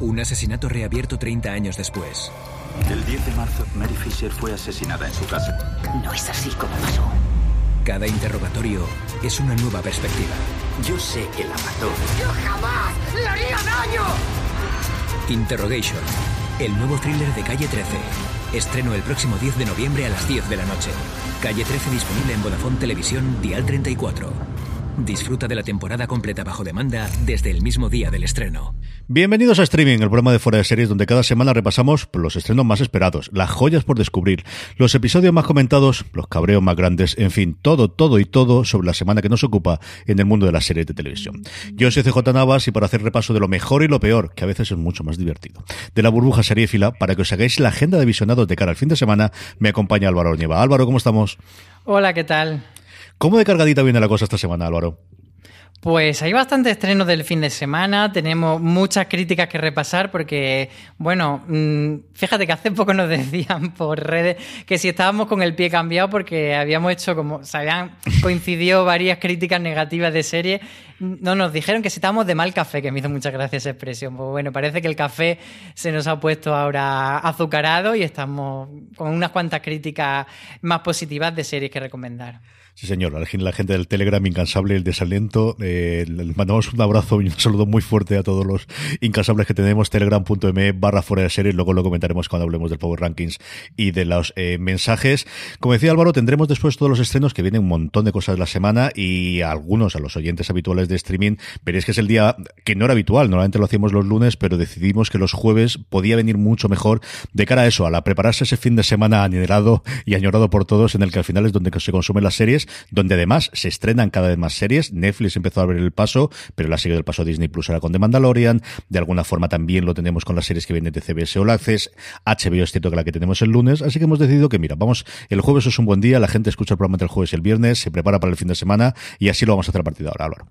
Un asesinato reabierto 30 años después. El 10 de marzo, Mary Fisher fue asesinada en su casa. No es así como pasó. Cada interrogatorio es una nueva perspectiva. Yo sé que la mató. ¡Yo jamás le haría daño! Interrogation, el nuevo thriller de Calle 13. Estreno el próximo 10 de noviembre a las 10 de la noche. Calle 13 disponible en Vodafone Televisión, Dial 34. Disfruta de la temporada completa bajo demanda desde el mismo día del estreno. Bienvenidos a Streaming, el programa de fuera de series donde cada semana repasamos los estrenos más esperados, las joyas por descubrir, los episodios más comentados, los cabreos más grandes, en fin, todo, todo y todo sobre la semana que nos ocupa en el mundo de las series de televisión. Yo soy CJ Navas y para hacer repaso de lo mejor y lo peor, que a veces es mucho más divertido, de la burbuja seriéfila, para que os hagáis la agenda de visionados de cara al fin de semana, me acompaña Álvaro Ornieva. Álvaro, ¿cómo estamos? Hola, ¿qué tal? ¿Cómo de cargadita viene la cosa esta semana, Álvaro? Pues hay bastantes estrenos del fin de semana, tenemos muchas críticas que repasar porque, bueno, mmm, fíjate que hace poco nos decían por redes que si estábamos con el pie cambiado porque habíamos hecho como, se habían coincidido varias críticas negativas de serie, no nos dijeron que si estábamos de mal café, que me hizo mucha gracia esa expresión. Pues bueno, parece que el café se nos ha puesto ahora azucarado y estamos con unas cuantas críticas más positivas de series que recomendar. Sí, señor. La gente del Telegram incansable, el desaliento. Eh, les mandamos un abrazo y un saludo muy fuerte a todos los incansables que tenemos. Telegram.me barra fuera de series. Luego lo comentaremos cuando hablemos del Power Rankings y de los eh, mensajes. Como decía Álvaro, tendremos después todos los estrenos que vienen un montón de cosas la semana y algunos, a los oyentes habituales de streaming, veréis que es el día que no era habitual. Normalmente lo hacíamos los lunes, pero decidimos que los jueves podía venir mucho mejor de cara a eso, a la prepararse ese fin de semana anhelado y añorado por todos, en el que al final es donde se consumen las series donde además se estrenan cada vez más series. Netflix empezó a abrir el paso, pero la ha seguido el paso Disney Plus ahora con The Mandalorian. De alguna forma también lo tenemos con las series que vienen de CBS All Access. HBO es cierto que la que tenemos el lunes, así que hemos decidido que, mira, vamos, el jueves es un buen día, la gente escucha el programa del jueves y el viernes, se prepara para el fin de semana y así lo vamos a hacer a partir de ahora.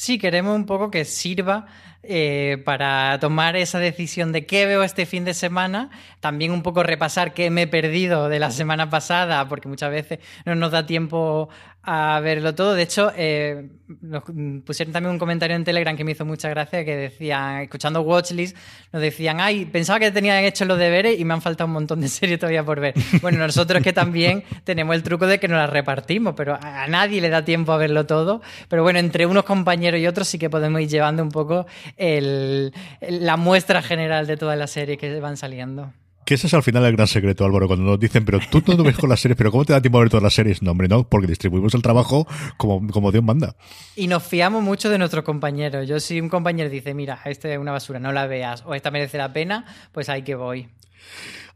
Sí, queremos un poco que sirva eh, para tomar esa decisión de qué veo este fin de semana, también un poco repasar qué me he perdido de la semana pasada, porque muchas veces no nos da tiempo a verlo todo. De hecho, eh, nos pusieron también un comentario en Telegram que me hizo mucha gracia, que decían, escuchando Watchlist, nos decían, ay, pensaba que tenían hecho los deberes y me han faltado un montón de series todavía por ver. Bueno, nosotros que también tenemos el truco de que nos las repartimos, pero a nadie le da tiempo a verlo todo. Pero bueno, entre unos compañeros y otros sí que podemos ir llevando un poco el, la muestra general de todas las series que van saliendo. Que ese es al final el gran secreto, Álvaro, cuando nos dicen, pero tú no ves con las series, pero ¿cómo te da tiempo a ver todas las series? No, hombre, no, porque distribuimos el trabajo como, como Dios manda. Y nos fiamos mucho de nuestros compañeros. Yo si un compañero dice, mira, esta es una basura, no la veas, o esta merece la pena, pues ahí que voy.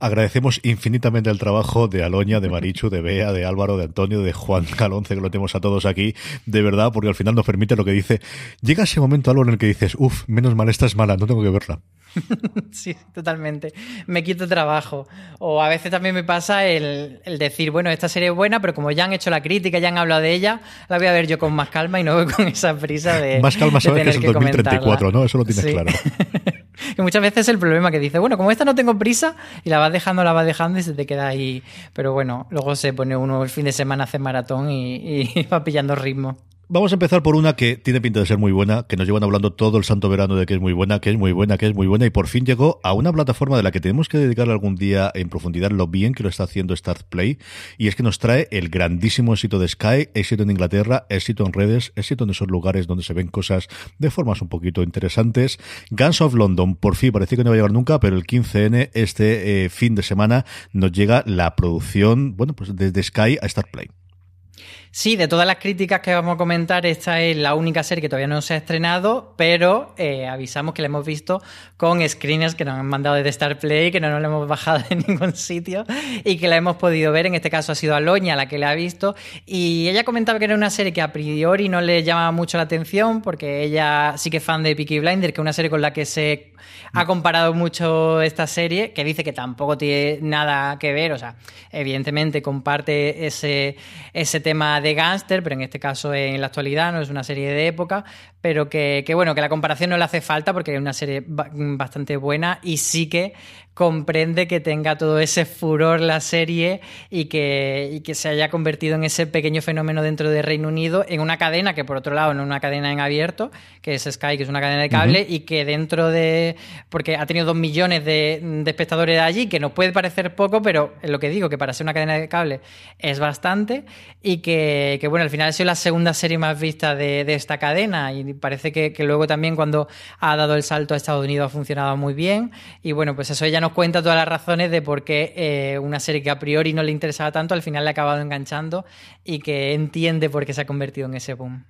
Agradecemos infinitamente el trabajo de Aloña, de Marichu, de Bea, de Álvaro, de Antonio, de Juan Calonce, que lo tenemos a todos aquí, de verdad, porque al final nos permite lo que dice. Llega ese momento, Álvaro, en el que dices, uff, menos mal, esta es mala, no tengo que verla. sí, totalmente. Me quito trabajo. O a veces también me pasa el, el, decir, bueno, esta serie es buena, pero como ya han hecho la crítica, ya han hablado de ella, la voy a ver yo con más calma y no con esa prisa de. Más calma sabes que es el 2034, ¿no? Eso lo tienes sí. claro. que muchas veces es el problema que dice, bueno, como esta no tengo prisa, y la vas dejando, la vas dejando y se te queda ahí. Pero bueno, luego se pone uno el fin de semana a hacer maratón y, y va pillando ritmo. Vamos a empezar por una que tiene pinta de ser muy buena, que nos llevan hablando todo el santo verano de que es muy buena, que es muy buena, que es muy buena, y por fin llegó a una plataforma de la que tenemos que dedicarle algún día en profundidad lo bien que lo está haciendo Start Play, y es que nos trae el grandísimo éxito de Sky, éxito en Inglaterra, éxito en redes, éxito en esos lugares donde se ven cosas de formas un poquito interesantes. Guns of London, por fin, parece que no va a llegar nunca, pero el 15N, este eh, fin de semana, nos llega la producción, bueno, pues desde Sky a Start Play. Sí, de todas las críticas que vamos a comentar, esta es la única serie que todavía no se ha estrenado, pero eh, avisamos que la hemos visto con screeners que nos han mandado desde Star Play, que no nos la hemos bajado de ningún sitio y que la hemos podido ver. En este caso ha sido Aloña la que la ha visto. Y ella comentaba que era una serie que a priori no le llamaba mucho la atención, porque ella sí que es fan de Peaky Blinder, que es una serie con la que se ha comparado mucho esta serie, que dice que tampoco tiene nada que ver, o sea, evidentemente comparte ese, ese tema gángster, pero en este caso en la actualidad no es una serie de época, pero que, que, bueno, que la comparación no le hace falta porque es una serie bastante buena y sí que comprende que tenga todo ese furor la serie y que, y que se haya convertido en ese pequeño fenómeno dentro de Reino Unido en una cadena que por otro lado no es una cadena en abierto, que es Sky, que es una cadena de cable y que dentro de... porque ha tenido dos millones de, de, espectadores allí, que nos puede parecer poco, pero es lo que digo, que para ser una cadena de cable es bastante y que, que bueno, al final ha sido la segunda serie más vista de, de esta cadena y parece que, luego también cuando ha dado el salto a Estados Unidos ha funcionado muy bien y bueno, pues eso ya nos cuenta todas las razones de por qué eh, una serie que a priori no le interesaba tanto al final le ha acabado enganchando y que entiende por qué se ha convertido en ese boom.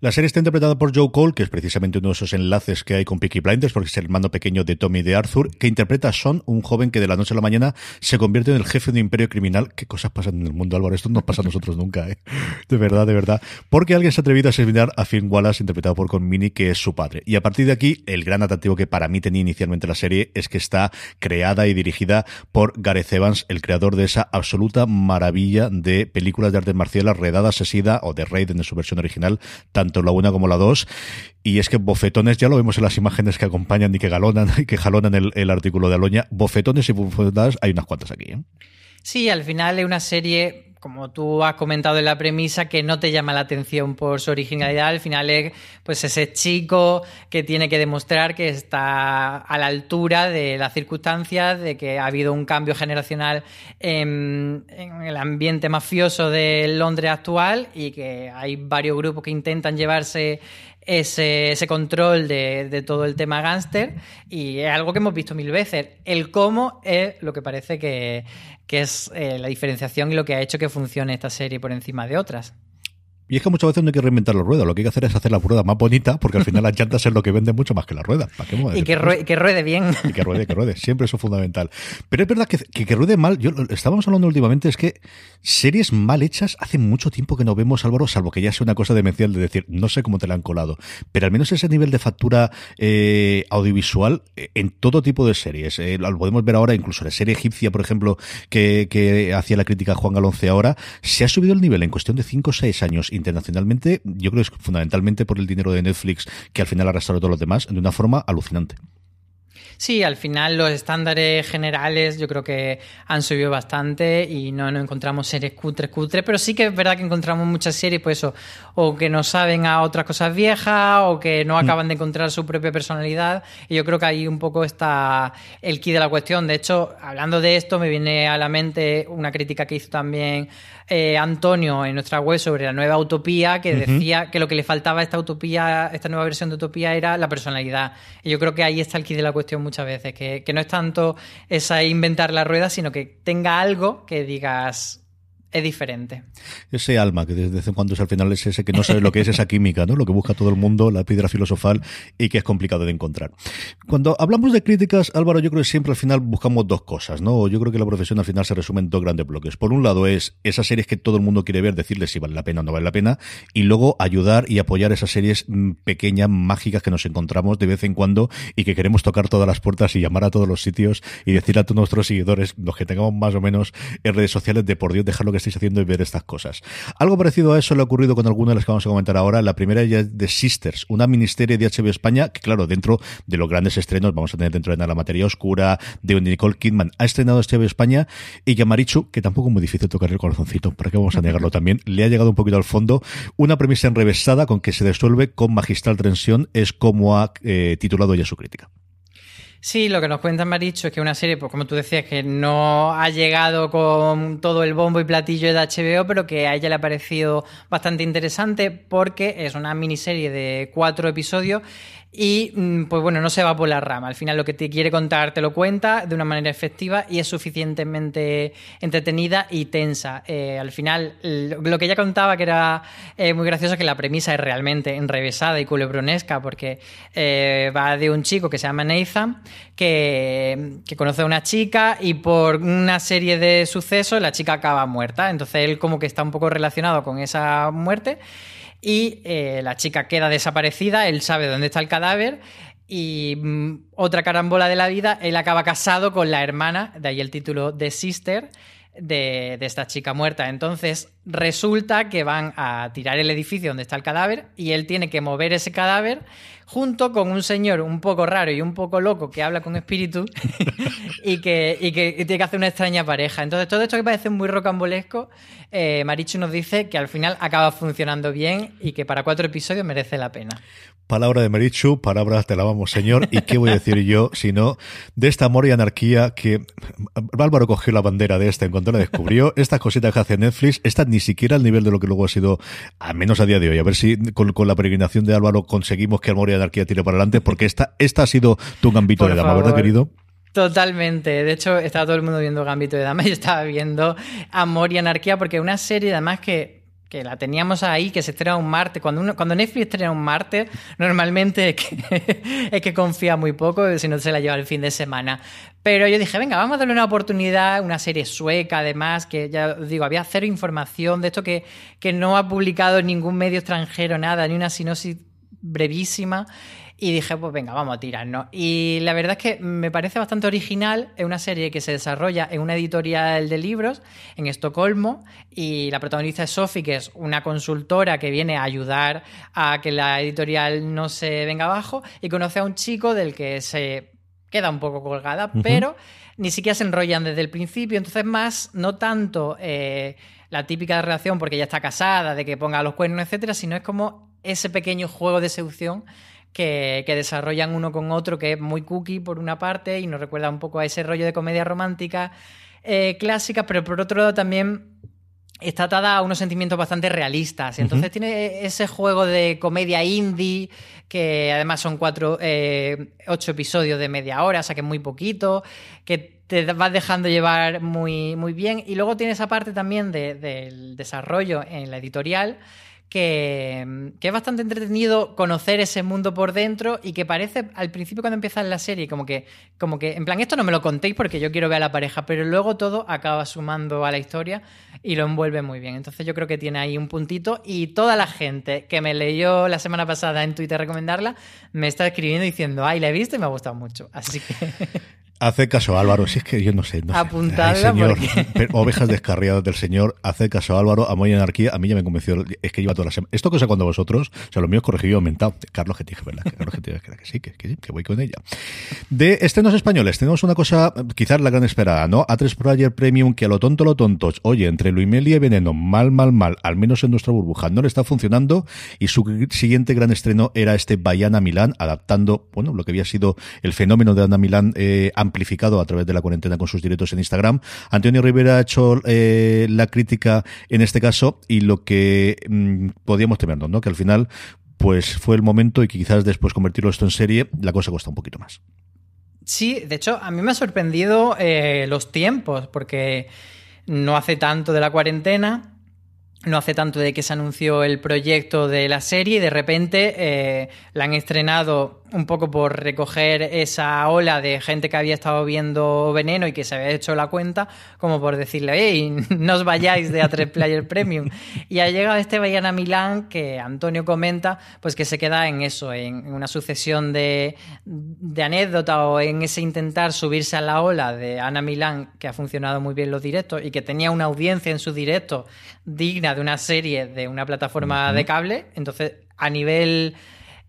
La serie está interpretada por Joe Cole, que es precisamente uno de esos enlaces que hay con Peaky Blinders, porque es el hermano pequeño de Tommy de Arthur, que interpreta a Son, un joven que de la noche a la mañana se convierte en el jefe de un imperio criminal. ¿Qué cosas pasan en el mundo, Álvaro? Esto no pasa a nosotros nunca, ¿eh? De verdad, de verdad. Porque alguien se ha atrevido a asesinar a Finn Wallace, interpretado por Conmini, que es su padre. Y a partir de aquí, el gran atractivo que para mí tenía inicialmente la serie es que está creada y dirigida por Gareth Evans, el creador de esa absoluta maravilla de películas de artes marciales, Redada Asesida o de Raiden en su versión original, tanto la una como la dos. Y es que bofetones, ya lo vemos en las imágenes que acompañan y que galonan que jalonan el, el artículo de Aloña, bofetones y bofetadas hay unas cuantas aquí. ¿eh? Sí, al final es una serie como tú has comentado en la premisa, que no te llama la atención por su originalidad. Al final es pues ese chico que tiene que demostrar que está a la altura de las circunstancias, de que ha habido un cambio generacional en, en el ambiente mafioso de Londres actual y que hay varios grupos que intentan llevarse ese, control de, todo el tema gángster y es algo que hemos visto mil veces. El cómo es lo que parece que, que es eh, la diferenciación y lo que ha hecho que funcione esta serie por encima de otras. Y es que muchas veces no hay que reinventar la rueda, lo que hay que hacer es hacer la rueda más bonita, porque al final las llantas es lo que vende mucho más que la rueda. ¿Para qué y que, ruede, que ruede bien. Y que ruede, que ruede. Siempre eso es fundamental. Pero es verdad que, que, que, ruede mal, yo estábamos hablando últimamente, es que series mal hechas hace mucho tiempo que no vemos, Álvaro, salvo que ya sea una cosa demencial de decir, no sé cómo te la han colado. Pero al menos ese nivel de factura eh, audiovisual en todo tipo de series. Eh, lo podemos ver ahora, incluso la serie egipcia, por ejemplo, que, que hacía la crítica Juan Galonce ahora, se ha subido el nivel en cuestión de 5 o 6 años internacionalmente yo creo que es fundamentalmente por el dinero de Netflix que al final ha arrastrado a todos los demás de una forma alucinante. Sí, al final los estándares generales yo creo que han subido bastante y no, no encontramos series cutres, cutres, pero sí que es verdad que encontramos muchas series, pues eso, o que no saben a otras cosas viejas o que no acaban de encontrar su propia personalidad y yo creo que ahí un poco está el key de la cuestión. De hecho, hablando de esto, me viene a la mente una crítica que hizo también eh, Antonio en nuestra web sobre la nueva utopía, que uh -huh. decía que lo que le faltaba a esta utopía, esta nueva versión de utopía era la personalidad. Y yo creo que ahí está el key de la cuestión muchas veces, que, que no es tanto esa inventar la rueda, sino que tenga algo que digas, es diferente. Ese alma que desde en cuando es al final es ese que no sabe lo que es esa química, ¿no? Lo que busca todo el mundo, la piedra filosofal y que es complicado de encontrar. Cuando hablamos de críticas, Álvaro, yo creo que siempre al final buscamos dos cosas, ¿no? Yo creo que la profesión al final se resume en dos grandes bloques. Por un lado es esas series que todo el mundo quiere ver, decirles si vale la pena o no vale la pena, y luego ayudar y apoyar esas series pequeñas, mágicas que nos encontramos de vez en cuando y que queremos tocar todas las puertas y llamar a todos los sitios y decir a todos nuestros seguidores, los que tengamos más o menos en redes sociales, de por Dios, dejar lo que estáis haciendo y ver estas cosas. Algo parecido a eso le ha ocurrido con algunas de las que vamos a comentar ahora. La primera ya es The Sisters, una miniserie de HBO España que, claro, dentro de los grandes estrenos, vamos a tener dentro de La Materia Oscura, de Nicole Kidman, ha estrenado HBO España y que a Marichu, que tampoco es muy difícil tocar el corazoncito, ¿para qué vamos a negarlo también? Le ha llegado un poquito al fondo una premisa enrevesada con que se disuelve con magistral tensión, es como ha eh, titulado ya su crítica. Sí, lo que nos cuenta Maricho es que una serie, pues como tú decías, que no ha llegado con todo el bombo y platillo de HBO, pero que a ella le ha parecido bastante interesante porque es una miniserie de cuatro episodios y mm, pues bueno, no se va por la rama. Al final lo que te quiere contar te lo cuenta de una manera efectiva y es suficientemente entretenida y tensa. Eh, al final, lo que ella contaba que era eh, muy gracioso que la premisa es realmente enrevesada y culebronesca porque eh, va de un chico que se llama Nathan que, que conoce a una chica y por una serie de sucesos la chica acaba muerta. Entonces él como que está un poco relacionado con esa muerte y eh, la chica queda desaparecida, él sabe dónde está el cadáver y mm, otra carambola de la vida, él acaba casado con la hermana, de ahí el título de Sister, de, de, esta chica muerta. Entonces resulta que van a tirar el edificio donde está el cadáver y él tiene que mover ese cadáver junto con un señor un poco raro y un poco loco que habla con espíritu y, que, tiene que hacer una extraña pareja. Entonces, todo esto que parece muy rocambolesco, eh, Marichu nos dice que al final acaba funcionando bien y que para cuatro episodios merece la pena. Palabra de Marichu, palabras te la vamos, señor. ¿Y qué voy a decir yo, sino de esta amor y anarquía que Álvaro cogió la bandera de esta en cuanto la descubrió? Estas cositas que hace Netflix, estas ni siquiera al nivel de lo que luego ha sido, al menos a día de hoy. A ver si con, la peregrinación de Álvaro conseguimos que Amor y anarquía tire para adelante, porque esta, esta ha sido tu gambito de dama, ¿verdad, querido? Totalmente. De hecho, estaba todo el mundo viendo Gambito de Dama y estaba viendo Amor y Anarquía porque una serie además que que la teníamos ahí, que se estrena un martes. Cuando, uno, cuando Netflix estrena un martes, normalmente es que, es que confía muy poco, si no se la lleva el fin de semana. Pero yo dije, venga, vamos a darle una oportunidad, una serie sueca, además, que ya os digo, había cero información de esto que, que no ha publicado ningún medio extranjero nada, ni una sinopsis brevísima. Y dije, pues venga, vamos a tirarnos. Y la verdad es que me parece bastante original. Es una serie que se desarrolla en una editorial de libros en Estocolmo. Y la protagonista es Sophie, que es una consultora que viene a ayudar a que la editorial no se venga abajo. Y conoce a un chico del que se queda un poco colgada, pero ni siquiera se enrollan desde el principio. Entonces, más, no tanto eh, la típica relación porque ya está casada, de que ponga los cuernos, etcétera, sino es como ese pequeño juego de seducción que, desarrollan uno con otro, que es muy cookie por una parte y nos recuerda un poco a ese rollo de comedia romántica eh, clásica, pero por otro lado también está atada a unos sentimientos bastante realistas. Entonces tiene ese juego de comedia indie, que además son cuatro, eh, ocho episodios de media hora, o sea que es muy poquito, que te vas dejando llevar muy, muy bien. Y luego tiene esa parte también del desarrollo en la editorial que, es bastante entretenido conocer ese mundo por dentro y que parece al principio cuando empieza la serie como que, como que, en plan, esto no me lo contéis porque yo quiero ver a la pareja, pero luego todo acaba sumando a la historia y lo envuelve muy bien. Entonces yo creo que tiene ahí un puntito y toda la gente que me leyó la semana pasada en Twitter recomendarla me está escribiendo diciendo, ay, la he visto y me ha gustado mucho. Así que... Hace caso Álvaro, si es que yo no sé. No señor, Ovejas descarriadas del señor, hace caso Álvaro, a y Anarquía, a mí ya me convenció, es que lleva toda la semana. Esto que sé cuando vosotros, o sea, lo mío es corregido y aumentado. Carlos dije, ¿verdad? Carlos que que, que sí, que, que, que, voy con ella. De estrenos españoles, tenemos una cosa, quizás la gran esperada, ¿no? A3 Player Premium, que a lo tonto, lo tontos, oye, entre Luimelia y Veneno, mal, mal, mal, al menos en nuestra burbuja, no le está funcionando, y su siguiente gran estreno era este Bayana Milán, adaptando, bueno, lo que había sido el fenómeno de Ana Milán, eh, amplificado a través de la cuarentena con sus directos en Instagram. Antonio Rivera ha hecho eh, la crítica en este caso y lo que mm, podíamos temernos, ¿no? Que al final pues fue el momento y que quizás después convertirlo esto en serie la cosa cuesta un poquito más. Sí, de hecho, a mí me ha sorprendido eh, los tiempos, porque no hace tanto de la cuarentena no hace tanto de que se anunció el proyecto de la serie y de repente eh, la han estrenado un poco por recoger esa ola de gente que había estado viendo Veneno y que se había hecho la cuenta, como por decirle, hey, no os vayáis de A3 Player Premium. Y ha llegado este Bayana Milán que Antonio comenta, pues que se queda en eso, en una sucesión de, de anécdotas o en ese intentar subirse a la ola de Ana Milán, que ha funcionado muy bien los directos y que tenía una audiencia en sus directos digna de una serie de una plataforma de cable. Entonces, a nivel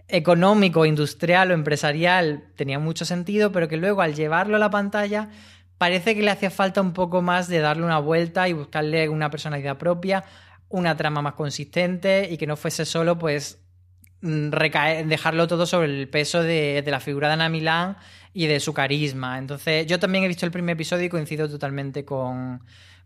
económico, industrial o empresarial tenía mucho sentido, pero que luego al llevarlo a la pantalla parece que le hacía falta un poco más de darle una vuelta y buscarle una personalidad propia, una trama más consistente y que no fuese solo pues mm, dejarlo todo sobre el peso de, de la figura de Ana Milán y de su carisma. Entonces yo también he visto el primer episodio y coincido totalmente con,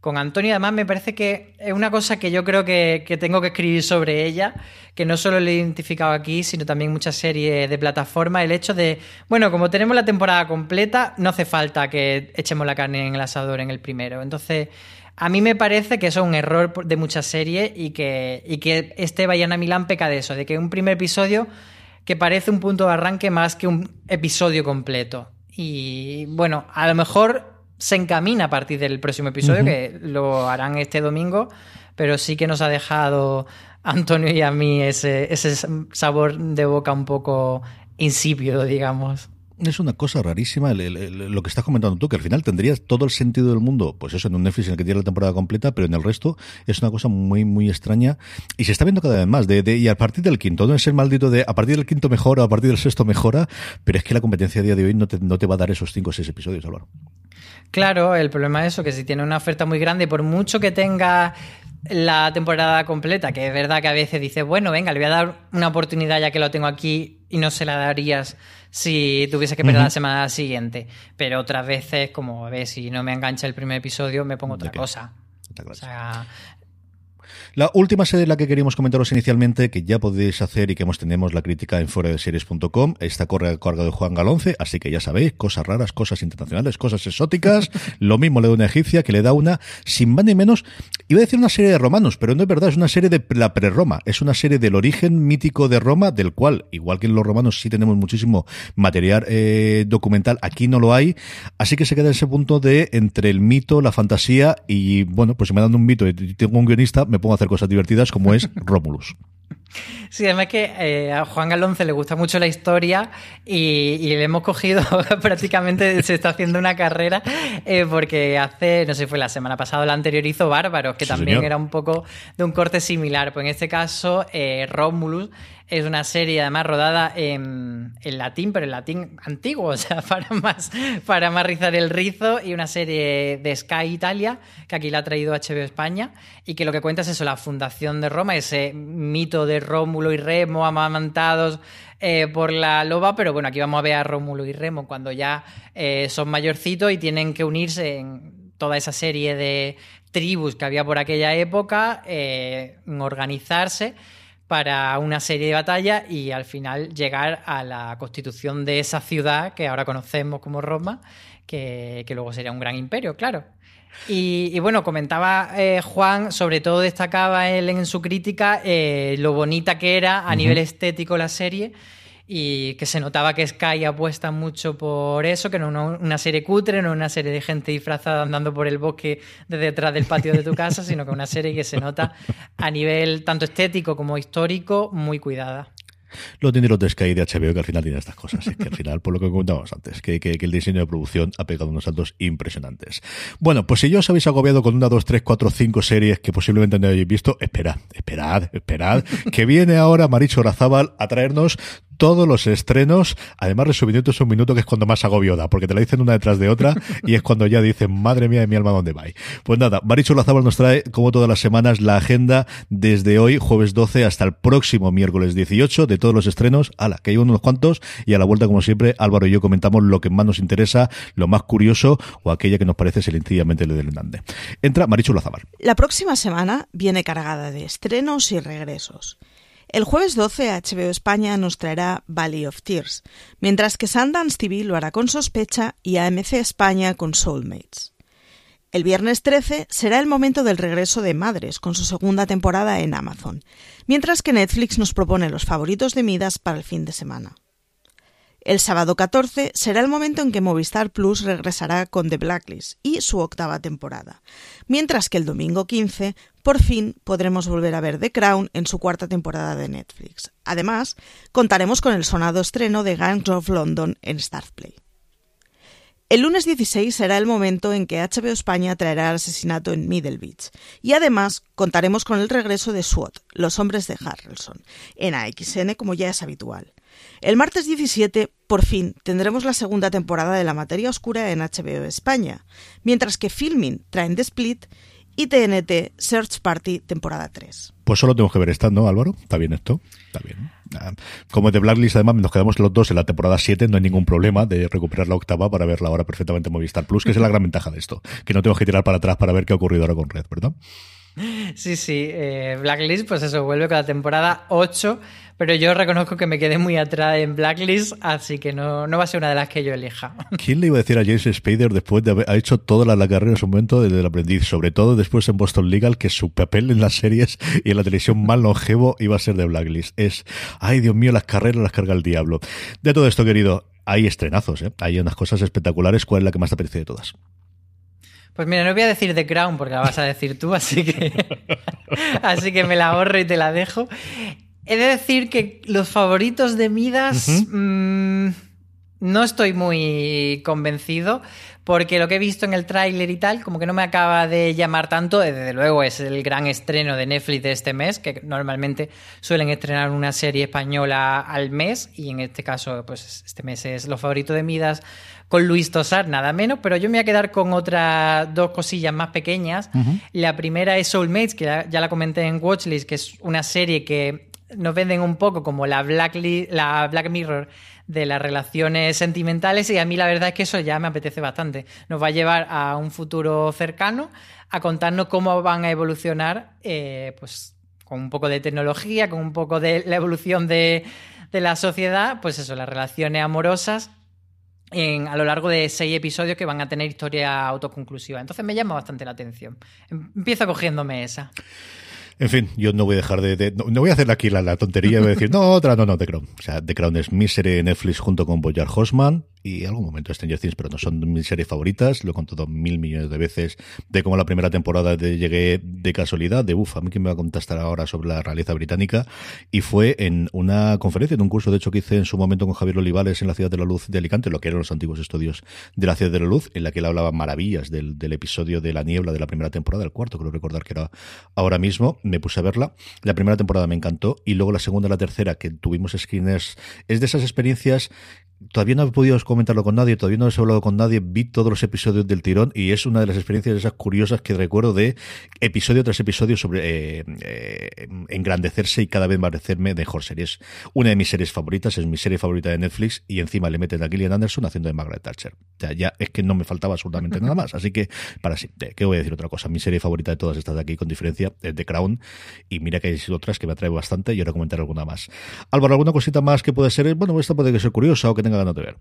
con Antonio. Además, me parece que es una cosa que yo creo que, tengo que escribir sobre ella, que no solo lo he identificado aquí, sino también muchas series de plataforma. El hecho de, bueno, como tenemos la temporada completa, no hace falta que echemos la carne en el asador en el primero. Entonces, a mí me parece que eso es un error de muchas series y que, y que este Bayana Milán peca de eso, de que un primer episodio que parece un punto de arranque más que un episodio completo. Y bueno, a lo mejor se encamina a partir del próximo episodio, que lo harán este domingo, pero sí que nos ha dejado Antonio y a mí ese, ese sabor de boca un poco insípido, digamos es una cosa rarísima lo que estás comentando tú, que al final tendrías todo el sentido del mundo, pues eso, en un Netflix en el que tiene la temporada completa, pero en el resto es una cosa muy, muy extraña y se está viendo cada vez más. De, y a partir del quinto, no es el maldito de a partir del quinto mejora, a partir del sexto mejora, pero es que la competencia a día de hoy no te, no te va a dar esos cinco o seis episodios, Álvaro. Claro, el problema es eso, que si tiene una oferta muy grande, por mucho que tenga la temporada completa, que es verdad que a veces dices, bueno, venga, le voy a dar una oportunidad ya que lo tengo aquí y no se la darías si tuviese que perder la semana siguiente. Pero otras veces, como ves, si no me engancha el primer episodio, me pongo otra cosa. O sea, la última serie de la que queríamos comentaros inicialmente, que ya podéis hacer y que hemos tenemos la crítica en fuera de series.com, está corre carga de Juan Galonce, así que ya sabéis, cosas raras, cosas internacionales, cosas exóticas, lo mismo le da una egipcia que le da una, sin más ni menos, iba a decir una serie de romanos, pero no es verdad, es una serie de la pre-Roma, es una serie del origen mítico de Roma, del cual, igual que en los romanos sí tenemos muchísimo material eh, documental, aquí no lo hay, así que se queda en ese punto de entre el mito, la fantasía y, bueno, pues si me dan un mito y tengo un guionista, me pongo a hacer cosas divertidas como es Romulus. Sí, además que eh, a Juan Galonce le gusta mucho la historia y, le hemos cogido prácticamente, se está haciendo una carrera eh, porque hace, no sé, fue la semana pasada la anterior hizo Bárbaros, que también era un poco de un corte similar. Pues en este caso, eh, Romulus es una serie además rodada en, latín, pero en latín antiguo, o sea, para más, para más rizar el rizo, y una serie de Sky Italia, que aquí la ha traído HBO España, y que lo que cuenta es eso, la fundación de Roma, ese mito de Rómulo y Remo amamantados eh, por la loba, pero bueno, aquí vamos a ver a Rómulo y Remo cuando ya eh, son mayorcitos y tienen que unirse en toda esa serie de tribus que había por aquella época, eh, organizarse para una serie de batalla y al final llegar a la constitución de esa ciudad que ahora conocemos como Roma, que, luego sería un gran imperio, claro. Y, bueno, comentaba eh, Juan, sobre todo destacaba él en su crítica eh, lo bonita que era a nivel estético la serie y que se notaba que Sky apuesta mucho por eso, que no es una serie cutre, no es una serie de gente disfrazada andando por el bosque de detrás del patio de tu casa, sino que es una serie que se nota a nivel tanto estético como histórico muy cuidada. Lo tiene los de Sky de HBO que al final tiene estas cosas. que al final, por lo que comentábamos antes, que, el diseño de producción ha pegado unos saltos impresionantes. Bueno, pues si yo os habéis agobiado con una, dos, tres, cuatro, cinco series que posiblemente no hayáis visto, esperad, esperad, esperad, que viene ahora Maricho Razábal a traernos todos los estrenos, además resumiendo es un minuto que es cuando más agobio da, porque te la dicen una detrás de otra y es cuando ya dicen, madre mía de mi alma, ¿dónde va? Pues nada, Maricho Lazábal nos trae, como todas las semanas, la agenda desde hoy, jueves 12, hasta el próximo miércoles 18, de todos los estrenos. Ala, que hay unos cuantos, y a la vuelta, como siempre, Álvaro y yo comentamos lo que más nos interesa, lo más curioso o aquella que nos parece sencillamente le del Entra Maricho Lazábal. La próxima semana viene cargada de estrenos y regresos. El jueves 12 HBO España nos traerá Valley of Tears, mientras que Sundance TV lo hará con Sospecha y AMC España con Soulmates. El viernes 13 será el momento del regreso de Madres con su segunda temporada en Amazon, mientras que Netflix nos propone los favoritos de Midas para el fin de semana. El sábado 14 será el momento en que Movistar Plus regresará con The Blacklist y su octava temporada, mientras que el domingo 15 por fin podremos volver a ver The Crown en su cuarta temporada de Netflix. Además, contaremos con el sonado estreno de Gangs of London en Starplay. El lunes 16 será el momento en que HBO España traerá el asesinato en Middle Beach y además contaremos con el regreso de SWAT, Los Hombres de Harrelson, en AXN como ya es habitual. El martes 17, por fin, tendremos la segunda temporada de La Materia Oscura en HBO España, mientras que Filming traen The Split y TNT Search Party temporada 3. Pues solo tenemos que ver esta, ¿no, Álvaro? ¿Está bien esto? Está bien. Ah, como de Blacklist, además, nos quedamos los dos en la temporada 7, no hay ningún problema de recuperar la octava para verla ahora perfectamente en Movistar Plus, que es la gran ventaja de esto, que no tengo que tirar para atrás para ver qué ha ocurrido ahora con Red, ¿verdad? Sí, sí, eh, Blacklist, pues eso, vuelve con la temporada 8, pero yo reconozco que me quedé muy atrás en Blacklist, así que no, no va a ser una de las que yo elija. ¿Quién le iba a decir a James Spader después de haber hecho toda la, carrera en su momento desde el aprendiz, sobre todo después en Boston Legal, que su papel en las series y en la televisión más longevo iba a ser de Blacklist? Es, ay Dios mío, las carreras las carga el diablo. De todo esto, querido, hay estrenazos, ¿eh? hay unas cosas espectaculares. ¿Cuál es la que más te parece de todas? Pues mira, no voy a decir The Crown porque la vas a decir tú, así que, así que me la ahorro y te la dejo. He de decir que los favoritos de Midas mmm, no estoy muy convencido porque lo que he visto en el tráiler y tal, como que no me acaba de llamar tanto. Desde luego es el gran estreno de Netflix de este mes, que normalmente suelen estrenar una serie española al mes y en este caso, pues este mes es lo favorito de Midas con Luis Tosar, nada menos, pero yo me voy a quedar con otras dos cosillas más pequeñas. La primera es Soulmates, que ya, la comenté en Watchlist, que es una serie que nos venden un poco como la Black, la Black Mirror de las relaciones sentimentales y a mí la verdad es que eso ya me apetece bastante. Nos va a llevar a un futuro cercano a contarnos cómo van a evolucionar, eh, pues con un poco de tecnología, con un poco de la evolución de, de la sociedad, pues eso, las relaciones amorosas a lo largo de seis episodios que van a tener historia autoconclusiva. Entonces me llama bastante la atención. Empiezo cogiéndome esa. En fin, yo no voy a dejar de. no, voy a hacer aquí la, tontería de decir, no, otra, no, no, The Crown. O sea, The Crown es mi serie de Netflix junto con Boyar Hosman y algún momento Stranger Things, pero no son mis series favoritas. Lo he contado mil millones de veces de cómo la primera temporada de, llegué de casualidad, de uff, a mí que me va a contestar ahora sobre la realeza británica. Y fue en una conferencia, en un curso de hecho que hice en su momento con Javier Olivares en la Ciudad de la Luz de Alicante, lo que eran los antiguos estudios de la Ciudad de la Luz, en la que él hablaba maravillas del, del episodio de la niebla de la primera temporada, el cuarto, creo recordar que era ahora mismo. Me puse a verla. La primera temporada me encantó y luego la segunda la tercera, que tuvimos screeners, es de esas experiencias todavía no he podido comentarlo con nadie, todavía no he hablado con nadie, vi todos los episodios del tirón y es una de las experiencias esas curiosas que recuerdo de episodio tras episodio sobre eh, eh, engrandecerse y cada vez parecerme mejor series. Una de mis series favoritas, es mi serie favorita de Netflix y encima le meten a Gillian Anderson haciendo de Margaret Thatcher. O sea, ya es que no me faltaba absolutamente nada más. Así que, para sí, ¿qué voy a decir otra cosa? Mi serie favorita de todas estas de aquí, con diferencia, es The Crown y mira que hay otras que me atrae bastante y ahora comentar alguna más. Álvaro, ¿alguna cosita más que puede ser? Bueno, esta puede ser curiosa o que tenga ganas de ver.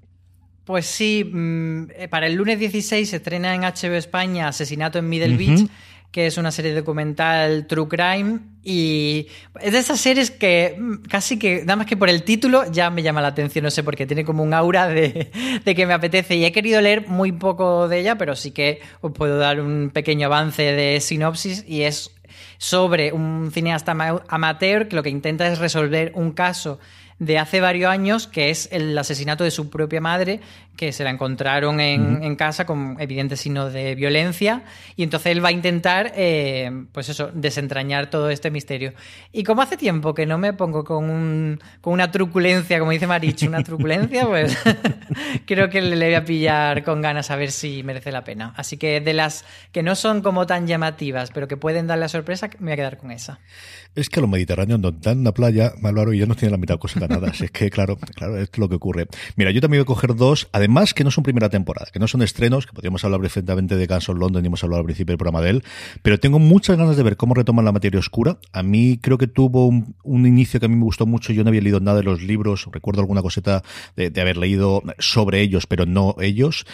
Pues sí, mm, eh, para el lunes 16 se estrena en HBO España Asesinato en Middle Beach, que es una serie documental True Crime. Y es de esas series que mm, casi que, nada más que por el título, ya me llama la atención, no sé, porque tiene como un aura de, de, que me apetece. Y he querido leer muy poco de ella, pero sí que os puedo dar un pequeño avance de sinopsis. Y es sobre un cineasta amateur que lo que intenta es resolver un caso de hace varios años, que es el asesinato de su propia madre, que se la encontraron en, casa con evidentes signos de violencia, y entonces él va a intentar, eh, pues eso, desentrañar todo este misterio. Y como hace tiempo que no me pongo con, un, con una truculencia, como dice Marich, una truculencia, pues creo que le voy a pillar con ganas a ver si merece la pena. Así que de las que no son como tan llamativas, pero que pueden dar la sorpresa, me voy a quedar con esa. Es que a los mediterráneos nos dan una playa, Malvaro, y ya no tienen la mitad de cosas ganadas. es que, claro, claro, es lo que ocurre. Mira, yo también voy a coger dos, además que no son primera temporada, que no son estrenos, que podríamos hablar perfectamente de Guns of London y hemos hablado al principio del programa de él, pero tengo muchas ganas de ver cómo retoman la materia oscura. A mí creo que tuvo un, inicio que a mí me gustó mucho. Yo no había leído nada de los libros, recuerdo alguna coseta de haber leído sobre ellos, pero no ellos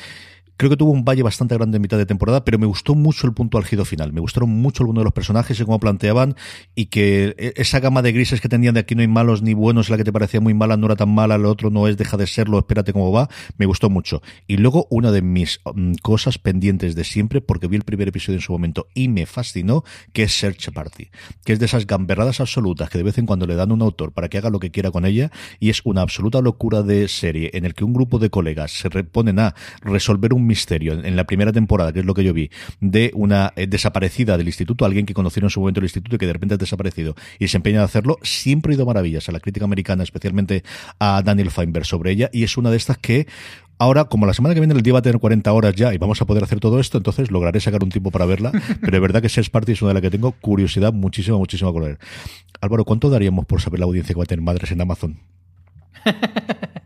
Creo que tuvo un valle bastante grande en mitad de temporada, pero me gustó mucho el punto álgido final. Me gustaron mucho algunos de los personajes y cómo planteaban y que e, esa gama de grises que tenían de aquí no hay malos ni buenos, la que te parecía muy mala no era tan mala, lo otro no es deja de serlo, espérate cómo va, me gustó mucho. Y luego una de mis mm, cosas pendientes de siempre, porque vi el primer episodio en su momento y me fascinó, que es Search Party, que es de esas gamberradas absolutas que de vez en cuando le dan un autor para que haga lo que quiera con ella y es una absoluta locura de serie en el que un grupo de colegas se reponen a resolver un misterio en la primera temporada, que es lo que yo vi, de una eh, desaparecida del instituto, alguien que conocieron en su momento el instituto y que de repente ha desaparecido y se empeña a hacerlo, siempre ha ido maravillas a la crítica americana, especialmente a Daniel Feinberg sobre ella y es una de estas que Ahora, como la semana que viene el día va a tener 40 horas ya y vamos a poder hacer todo esto, entonces lograré sacar un tiempo para verla. Pero es verdad que Search Party es una de las que tengo curiosidad muchísima, muchísima con ver. Álvaro, ¿cuánto daríamos por saber la audiencia que va a tener Madres en Amazon?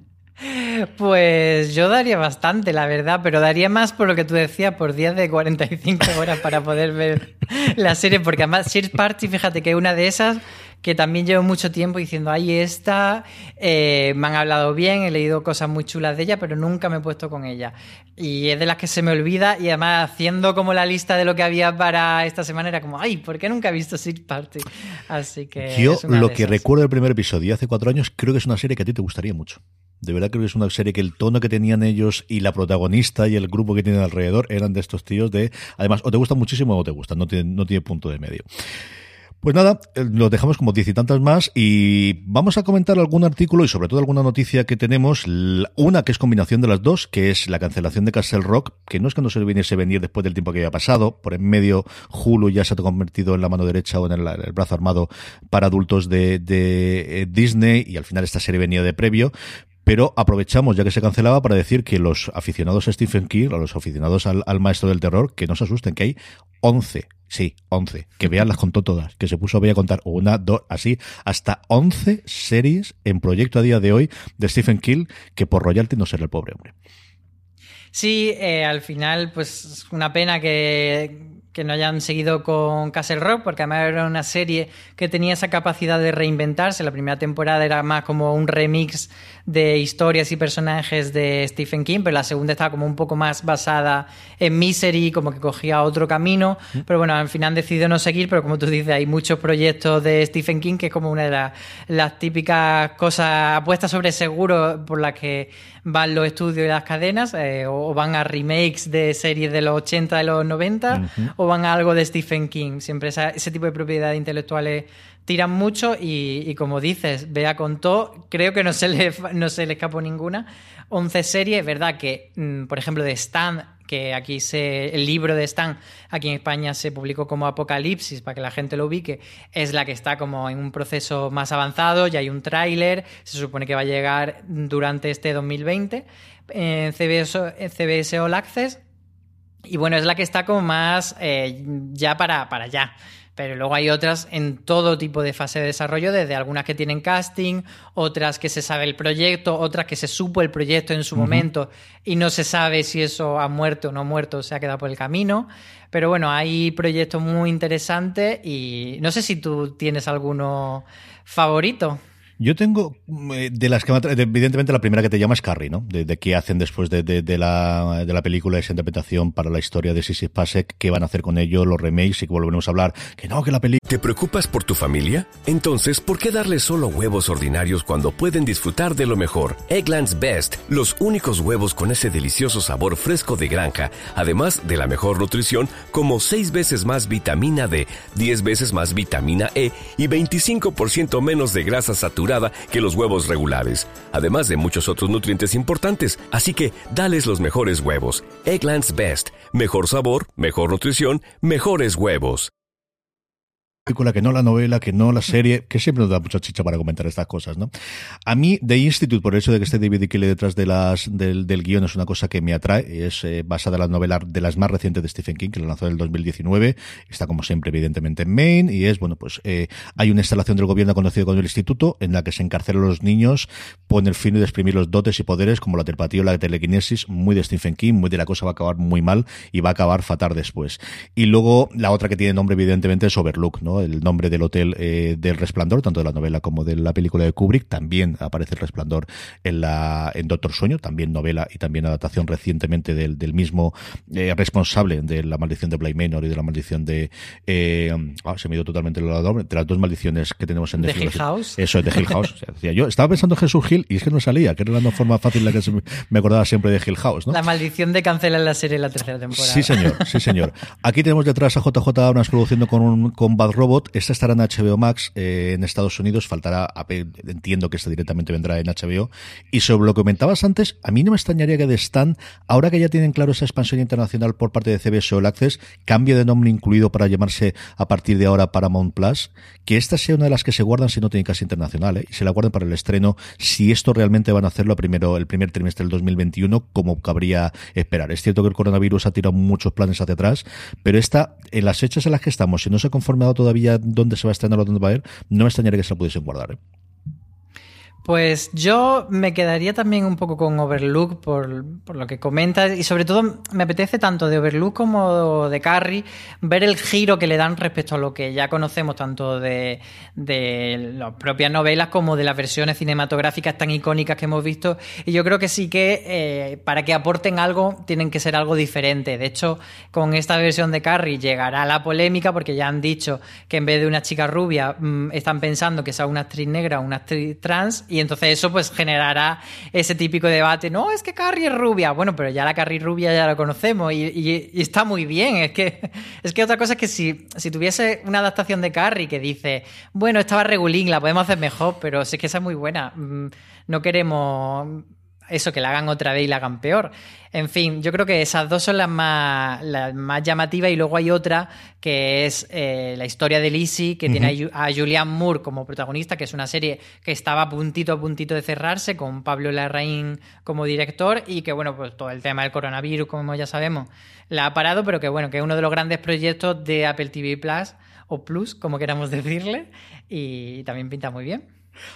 Pues yo daría bastante, la verdad, pero daría más por lo que tú decías, por días de 45 horas para poder ver la serie, porque además Search Party, fíjate que una de esas que también llevo mucho tiempo diciendo, ahí está, eh, me han hablado bien, he leído cosas muy chulas de ella, pero nunca me he puesto con ella. Y es de las que se me olvida y además haciendo como la lista de lo que había para esta semana era como, ay, ¿por qué nunca he visto Search Party? Así que... Yo lo que recuerdo del primer episodio hace cuatro años, creo que es una serie que a ti te gustaría mucho. De verdad creo que es una serie que el tono que tenían ellos y la protagonista y el grupo que tienen alrededor eran de estos tíos de, además, o te gusta muchísimo o te gusta, no tiene, no tiene punto de medio. Pues nada, eh, lo dejamos como diez y tantas más y vamos a comentar algún artículo y sobre todo alguna noticia que tenemos. Una que es combinación de las dos, que es la cancelación de Castle Rock, que no es que no se viniese a venir después del tiempo que había pasado. Por en medio, Hulu ya se ha convertido en la mano derecha o en el, brazo armado para adultos de, de eh, Disney y al final esta serie venía de previo pero aprovechamos ya que se cancelaba para decir que los aficionados a Stephen King, o los aficionados al, maestro del terror, que no se asusten, que hay 11, sí, 11, que vean las contó todas, que se puso voy a contar una, dos, así, hasta 11 series en proyecto a día de hoy de Stephen King, que por royalty no será el pobre hombre. Sí, eh, al final, pues una pena que que no hayan seguido con Castle Rock, porque además era una serie que tenía esa capacidad de reinventarse. La primera temporada era más como un remix de historias y personajes de Stephen King, pero la segunda estaba como un poco más basada en Misery, como que cogía otro camino. Pero bueno, al final han decidido no seguir, pero como tú dices, hay muchos proyectos de Stephen King que es como una de las, típicas cosas apuestas sobre seguro por las que van los estudios y las cadenas, eh, o van a remakes de series de los 80, de los 90, o van a algo de Stephen King. Siempre ese tipo de propiedades intelectuales tiran mucho y, como dices, Bea contó, creo que no se le, no se le escapó ninguna. 11 series, verdad que, mm, por ejemplo, de Stan, que aquí se, el libro de Stan, aquí en España se publicó como Apocalipsis, para que la gente lo ubique, es la que está como en un proceso más avanzado, ya hay un tráiler, se supone que va a llegar durante este 2020 en CBS, CBS All Access. Y bueno, es la que está como más eh, ya para, para allá. Pero luego hay otras en todo tipo de fase de desarrollo, desde algunas que tienen casting, otras que se sabe el proyecto, otras que se supo el proyecto en su momento y no se sabe si eso ha muerto o no ha muerto, se ha quedado por el camino. Pero bueno, hay proyectos muy interesantes y no sé si tú tienes alguno favorito. Yo tengo, eh, de las que evidentemente la primera que te llama es Carrie, ¿no? De, qué hacen después de, de, la, de la película, esa interpretación para la historia de Sissy Pasek, qué van a hacer con ello, los remakes y que volveremos a hablar, que no, que la película... ¿Te preocupas por tu familia? Entonces, ¿por qué darles solo huevos ordinarios cuando pueden disfrutar de lo mejor? Eggland's Best, los únicos huevos con ese delicioso sabor fresco de granja, además de la mejor nutrición, como 6 veces más vitamina D, 10 veces más vitamina E y 25% menos de grasa saturada que los huevos regulares, además de muchos otros nutrientes importantes. Así que dales los mejores huevos. Egglands Best. Mejor sabor, mejor nutrición, mejores huevos película, que no la novela, que no la serie, que siempre nos da mucha chicha para comentar estas cosas, ¿no? A mí, The Institute, por el hecho de que esté David Kelly detrás de las, del, del guion, es una cosa que me atrae. Es eh, basada en la novela de las más recientes de Stephen King, que lo lanzó en el 2019. Está, como siempre, evidentemente en Maine. Y es, bueno, pues eh, hay una instalación del gobierno conocido como el Instituto, en la que se encarcelan los niños, pone el fin de exprimir los dotes y poderes, como la telepatía o la telequinesis, muy de Stephen King, muy de la cosa va a acabar muy mal y va a acabar fatal después. Y luego, la otra que tiene nombre, evidentemente, es Overlook, ¿no? ¿No? El nombre del hotel eh, del Resplandor, tanto de la novela como de la película de Kubrick. También aparece el Resplandor en la en Doctor Sueño, también novela y también adaptación recientemente del, del mismo eh, responsable de la maldición de Bly Manor y de la maldición de eh, ah, se me dio totalmente el lado de las dos maldiciones que tenemos en The Hill House. Eso es de Hill House. O sea, yo estaba pensando en Jesús Hill y es que no salía, que era la forma fácil la que se me- acordaba siempre de Hill House, ¿no? La maldición de cancelar la serie en la tercera temporada. Sí, señor, sí, señor. Aquí tenemos detrás a JJ Abrams produciendo con, un, con Bad Robot. Esta estará en HBO Max eh, en Estados Unidos. Faltará, a entiendo que esta directamente vendrá en HBO. Y sobre lo que comentabas antes, a mí no me extrañaría que de Stan, ahora que ya tienen claro esa expansión internacional por parte de CBS All Access, cambie de nombre incluido para llamarse a partir de ahora Paramount Plus, que esta sea una de las que se guardan si no tienen casi internacional, ¿eh? y se la guarden para el estreno, si esto realmente van a hacerlo primero, el primer trimestre del 2021, como cabría esperar. Es cierto que el coronavirus ha tirado muchos planes hacia atrás, pero esta, en las fechas en las que estamos, si no se ha conformado todavía dónde se va a estrenar o dónde va a ir, no me extrañaría que se la pudiesen guardar. ¿eh? Pues yo me quedaría también un poco con Overlook por, lo que comentas y sobre todo me apetece tanto de Overlook como de Carrie ver el giro que le dan respecto a lo que ya conocemos tanto de, de las propias novelas como de las versiones cinematográficas tan icónicas que hemos visto y yo creo que sí que eh, para que aporten algo tienen que ser algo diferente. De hecho, con esta versión de Carrie llegará la polémica porque ya han dicho que en vez de una chica rubia mm, están pensando que sea una actriz negra o una actriz trans y entonces eso pues generará ese típico debate, no, es que Carrie es rubia, bueno, pero ya la Carrie rubia ya la conocemos y, está muy bien, es que, es que otra cosa es que si, si tuviese una adaptación de Carrie que dice, bueno, estaba regulín, la podemos hacer mejor, pero sí que esa es muy buena, Mm, no queremos eso, que la hagan otra vez y la hagan peor. En fin, yo creo que esas dos son las más, las más llamativas y luego hay otra que es eh, la historia de Lizzie, que tiene a Ju- a Julianne Moore como protagonista, que es una serie que estaba a puntito a puntito de cerrarse con Pablo Larraín como director y que, bueno, pues todo el tema del coronavirus, como ya sabemos, la ha parado, pero que, bueno, que es uno de los grandes proyectos de Apple TV Plus o Plus, como queramos decirle, y también pinta muy bien.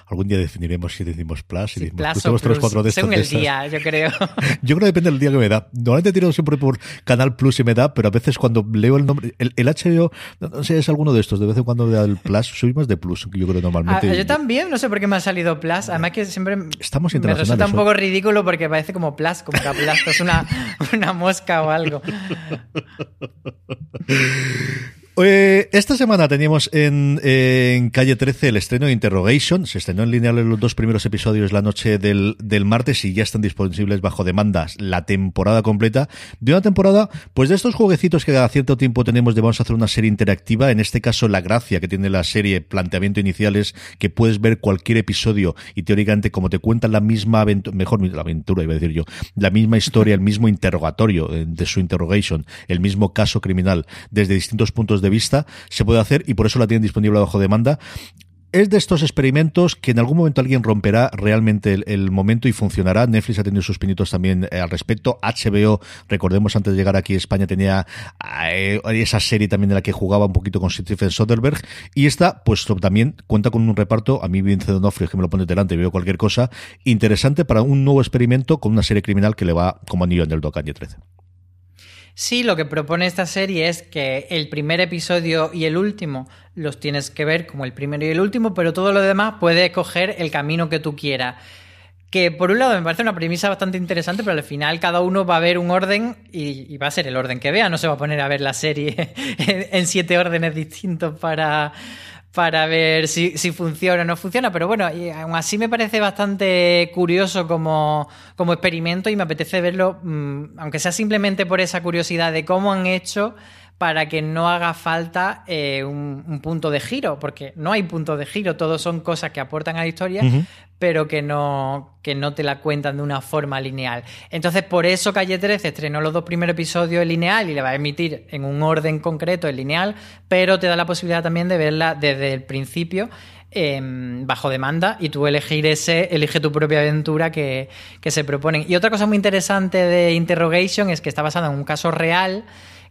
Algún día definiremos si decimos Plus, si Sí, decimos Plus tenemos tres Plus, cuatro de estas. según el día, yo creo. Yo creo que depende del día que me da. Normalmente tiro siempre por Canal Plus y me da, pero a veces cuando leo el nombre, el, el HBO, no, sé, es alguno de estos, de vez en cuando me da el Plus, soy más de Plus, yo creo Ah, normalmente. yo también, no sé por qué me ha salido Plus. Además que siempre Estamos me resulta un poco ridículo porque parece como Plus, como que aplastas es una, una mosca o algo. Eh, esta semana teníamos en, en Calle 13 el estreno de Interrogation. Se estrenó en línea los dos primeros episodios la noche del, del martes y ya están disponibles bajo demandas la temporada completa. De una temporada, pues de estos jueguecitos que cada cierto tiempo tenemos de vamos a hacer una serie interactiva. En este caso, la gracia que tiene la serie, planteamiento inicial es que puedes ver cualquier episodio y teóricamente como te cuentan la misma aventura, mejor la aventura iba a decir yo, la misma historia, el mismo interrogatorio eh, de su interrogation, el mismo caso criminal desde distintos puntos de vista, se puede hacer y por eso la tienen disponible bajo demanda. Es de estos experimentos que en algún momento alguien romperá realmente el, momento y funcionará. Netflix ha tenido sus pinitos también eh, al respecto. HBO, recordemos antes de llegar aquí a España, tenía eh, esa serie también de la que jugaba un poquito con Stephen Soderbergh. Y esta, pues también cuenta con un reparto. A mí, Vince D'Onofrio, que me lo pone delante y veo cualquier cosa. Interesante para un nuevo experimento con una serie criminal que le va como anillo en el do a Calle 13. Sí, lo que propone esta serie es que el primer episodio y el último los tienes que ver como el primero y el último, pero todo lo demás puedes coger el camino que tú quieras. Que por un lado me parece una premisa bastante interesante, pero al final cada uno va a ver un orden y, va a ser el orden que vea. No se va a poner a ver la serie en siete órdenes distintos para, para ver si, si funciona o no funciona. Pero bueno, y aún así me parece bastante curioso como, como experimento y me apetece verlo, mmm, aunque sea simplemente por esa curiosidad de cómo han hecho para que no haga falta eh, un, un, punto de giro, porque no hay punto de giro, todos son cosas que aportan a la historia. Pero que no, que no te la cuentan de una forma lineal. Entonces, por eso Calle 13 estrenó los dos primeros episodios en lineal y le va a emitir en un orden concreto en lineal, pero te da la posibilidad también de verla desde el principio. Eh, bajo demanda y tú elegir ese, elige tu propia aventura que, que se proponen. Y otra cosa muy interesante de Interrogation es que está basada en un caso real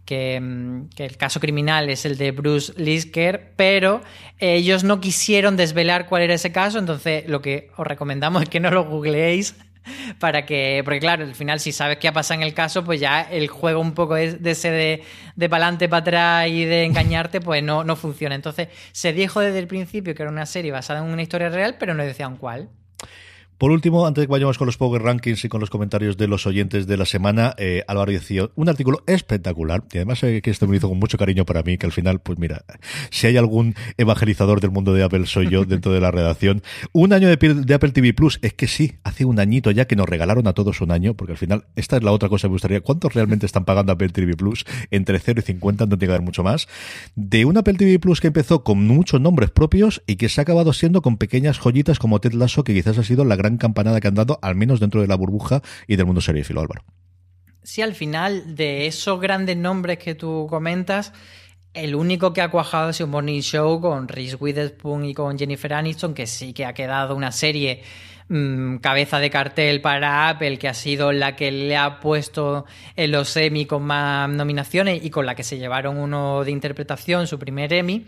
que, que, el caso criminal es el de Bruce Lisker, pero ellos no quisieron desvelar cuál era ese caso, entonces lo que os recomendamos es que no lo googleéis para que, porque claro, al final si sabes qué ha pasado en el caso, pues ya el juego un poco de, de ese de, de para adelante, para atrás y de engañarte, pues no, no funciona. Entonces se dijo desde el principio que era una serie basada en una historia real, pero no decían cuál. Por último, antes de que vayamos con los Power Rankings y con los comentarios de los oyentes de la semana, eh, Álvaro decía un artículo espectacular, y además eh, que esto me hizo con mucho cariño para mí, que al final, pues mira, si hay algún evangelizador del mundo de Apple soy yo dentro de la redacción. Un año de, de, Apple TV Plus, es que sí, hace un añito ya que nos regalaron a todos un año, porque al final, esta es la otra cosa que me gustaría, ¿cuántos realmente están pagando Apple TV Plus? Entre 0 y 50, no tiene que haber mucho más. De un Apple TV Plus que empezó con muchos nombres propios y que se ha acabado siendo con pequeñas joyitas como Ted Lasso, que quizás ha sido la gran campanada que han dado, al menos dentro de la burbuja y del mundo seriéfilo, Álvaro. Sí, al final, de esos grandes nombres que tú comentas, el único que ha cuajado ha sido Morning Show con Reese Witherspoon y con Jennifer Aniston, que sí que ha quedado una serie mmm, cabeza de cartel para Apple, que ha sido la que le ha puesto en los Emmy con más nominaciones y con la que se llevaron uno de interpretación, su primer Emmy.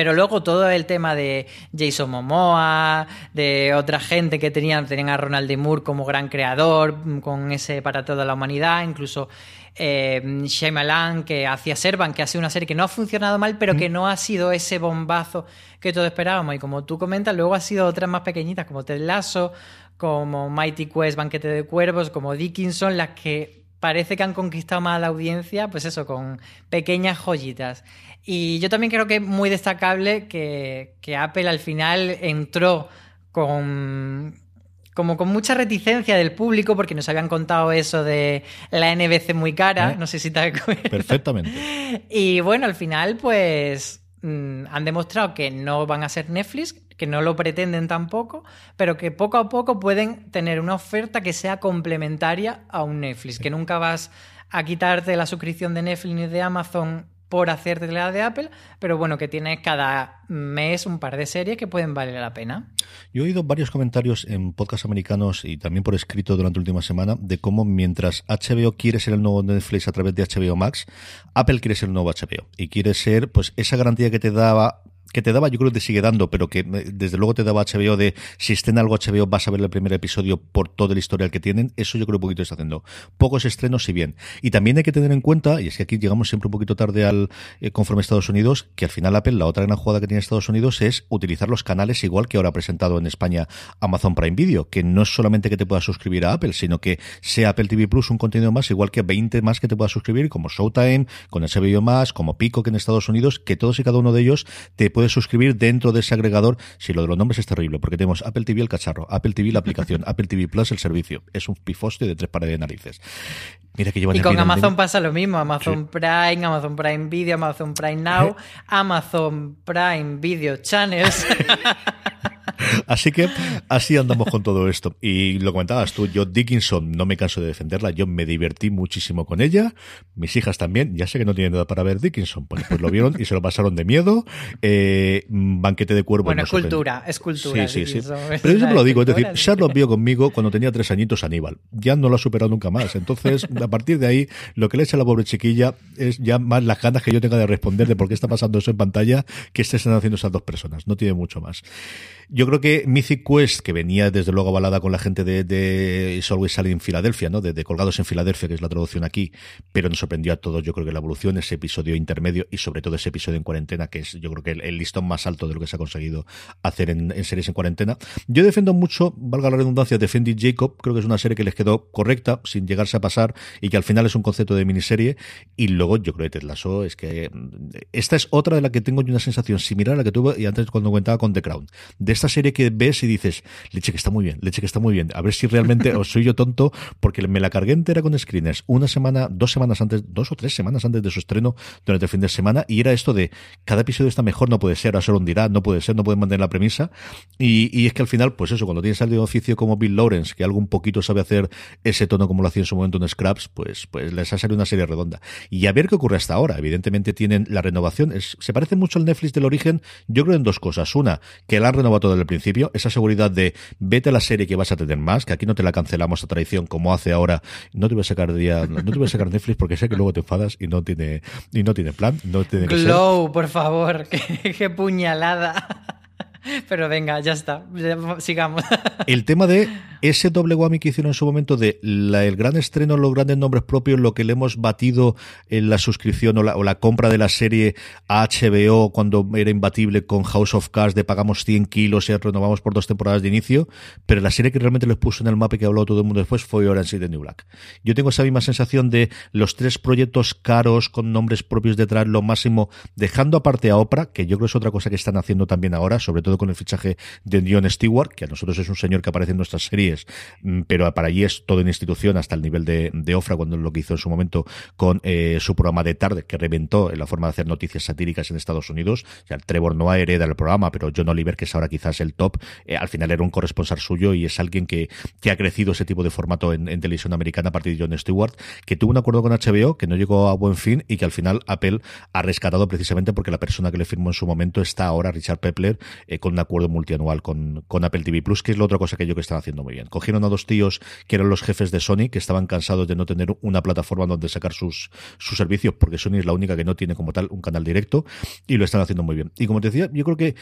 Pero luego todo el tema de Jason Momoa, de otra gente que tenían, tenían a Ronald D. Moore como gran creador, con ese para toda la humanidad, incluso eh, Shyamalan, que hacía Servan, que ha sido una serie que no ha funcionado mal, pero que no ha sido ese bombazo que todos esperábamos. Y como tú comentas, luego ha sido otras más pequeñitas, como Ted Lasso, como Mighty Quest, Banquete de Cuervos, como Dickinson, las que parece que han conquistado más a la audiencia, pues eso, con pequeñas joyitas. Y yo también creo que es muy destacable que, que Apple al final entró con como con mucha reticencia del público porque nos habían contado eso de la NBC muy cara, ¿Eh? no sé si te acuerdas. Perfectamente. Y bueno, al final pues mmm, han demostrado que no van a ser Netflix, que no lo pretenden tampoco, pero que poco a poco pueden tener una oferta que sea complementaria a un Netflix, que nunca vas a quitarte la suscripción de Netflix ni de Amazon por hacerte la de Apple, pero bueno, que tienes cada mes un par de series que pueden valer la pena. Yo he oído varios comentarios en podcasts americanos y también por escrito durante la última semana de cómo mientras HBO quiere ser el nuevo Netflix a través de HBO Max, Apple quiere ser el nuevo HBO y quiere ser pues esa garantía que te daba que te daba, yo creo que te sigue dando, pero que desde luego te daba HBO de si estén algo HBO vas a ver el primer episodio por todo el historial que tienen, eso yo creo un poquito está haciendo. Pocos estrenos, si bien. Y también hay que tener en cuenta, y es que aquí llegamos siempre un poquito tarde al eh, conforme Estados Unidos, que al final Apple, la otra gran jugada que tiene Estados Unidos es utilizar los canales igual que ahora ha presentado en España Amazon Prime Video, que no es solamente que te puedas suscribir a Apple, sino que sea Apple TV Plus un contenido más, igual que 20 más que te puedas suscribir, como Showtime, con HBO más, como Pico que en Estados Unidos, que todos y cada uno de ellos te puedes suscribir dentro de ese agregador. Si lo de los nombres es terrible, porque tenemos Apple TV el cacharro, Apple TV la aplicación, Apple TV Plus el servicio. Es un pifoste de tres pares de narices. Mira que llevan y con Amazon pasa lo mismo, Amazon sí. Prime, Amazon Prime Video, Amazon Prime Now, Amazon Prime Video Channels. Así que así andamos con todo esto. Y lo comentabas tú, yo Dickinson no me canso de defenderla, yo me divertí muchísimo con ella, mis hijas también, ya sé que no tienen nada para ver Dickinson, pues, pues lo vieron y se lo pasaron de miedo. Eh, banquete de cuervos. Bueno, es cultura, es cultura. Sí, sí, sí. Pero yo me lo digo, es decir, Charlotte vio conmigo cuando tenía tres añitos Aníbal, ya no lo ha superado nunca más. Entonces, a partir de ahí, lo que le echa a la pobre chiquilla es ya más las ganas que yo tenga de responder de por qué está pasando eso en pantalla que estén haciendo esas dos personas, no tiene mucho más. Yo creo que Mythic Quest, que venía desde luego avalada con la gente de, de It's Always Sunny en Filadelfia, ¿no? De, Colgados en Filadelfia, que es la traducción aquí, pero nos sorprendió a todos, yo creo que la evolución, ese episodio intermedio y sobre todo ese episodio en cuarentena, que es yo creo que el, listón más alto de lo que se ha conseguido hacer en, series en cuarentena. Yo defiendo mucho, valga la redundancia, Defendi Jacob, creo que es una serie que les quedó correcta, sin llegarse a pasar, y que al final es un concepto de miniserie, y luego yo creo que Ted Lasso es que esta es otra de la que tengo una sensación similar a la que tuve y antes cuando comentaba con The Crown. De esta serie que ves y dices, leche que está muy bien, leche que está muy bien. A ver si realmente o soy yo tonto, porque me la cargué entera con screeners una semana, dos semanas antes, dos o tres semanas antes de su estreno durante el fin de semana, y era esto de cada episodio está mejor, no puede ser, ahora solo dirá, no puede ser, no pueden mantener la premisa. Y, y es que al final, pues eso, cuando tienes alguien de oficio como Bill Lawrence, que algo un poquito sabe hacer ese tono como lo hacía en su momento en Scraps, pues, pues les ha salido una serie redonda. Y a ver qué ocurre hasta ahora. Evidentemente tienen la renovación, es, se parece mucho al Netflix del origen, yo creo en dos cosas. Una, que la han renovado todo desde el principio, esa seguridad de vete a la serie que vas a tener más, que aquí no te la cancelamos a traición como hace ahora. No te voy a sacar día, no te voy a sacar Netflix porque sé que luego te enfadas y no tiene, y no tiene plan, no tiene que Glow, ser. por favor, qué, qué puñalada. Pero venga, ya está, sigamos. El tema de ese doble whammy que hicieron en su momento de el gran estreno, los grandes nombres propios, lo que le hemos batido en la suscripción o la, compra de la serie a HBO cuando era imbatible con House of Cards de pagamos 100 kilos y renovamos por dos temporadas de inicio, pero la serie que realmente les puso en el mapa y que habló todo el mundo después fue Orange is the New Black. Yo tengo esa misma sensación de los tres proyectos caros con nombres propios detrás, lo máximo, dejando aparte a Oprah, que yo creo es otra cosa que están haciendo también ahora, sobre todo con el fichaje de Dion Stewart, que a nosotros es un señor que aparece en nuestras mm, pero para allí es toda una institución hasta el nivel de, Ofra, cuando lo que hizo en su momento con eh, su programa de tarde, que reventó en la forma de hacer noticias satíricas en Estados Unidos. Ya Trevor Noah hereda el programa, pero John Oliver, que es ahora quizás el top, eh, al final era un corresponsal suyo y es alguien que, que ha crecido ese tipo de formato en, en, televisión americana a partir de John Stewart, que tuvo un acuerdo con HBO que no llegó a buen fin y que al final Apple ha rescatado precisamente porque la persona que le firmó en su momento está ahora, Richard Pepler, eh, con un acuerdo multianual con, con Apple TV Plus, que es la otra cosa que yo que están haciendo muy bien. Cogieron a dos tíos que eran los jefes de Sony, que estaban cansados de no tener una plataforma donde sacar sus, sus servicios, porque Sony es la única que no tiene como tal un canal directo, y lo están haciendo muy bien. Y como te decía, yo creo que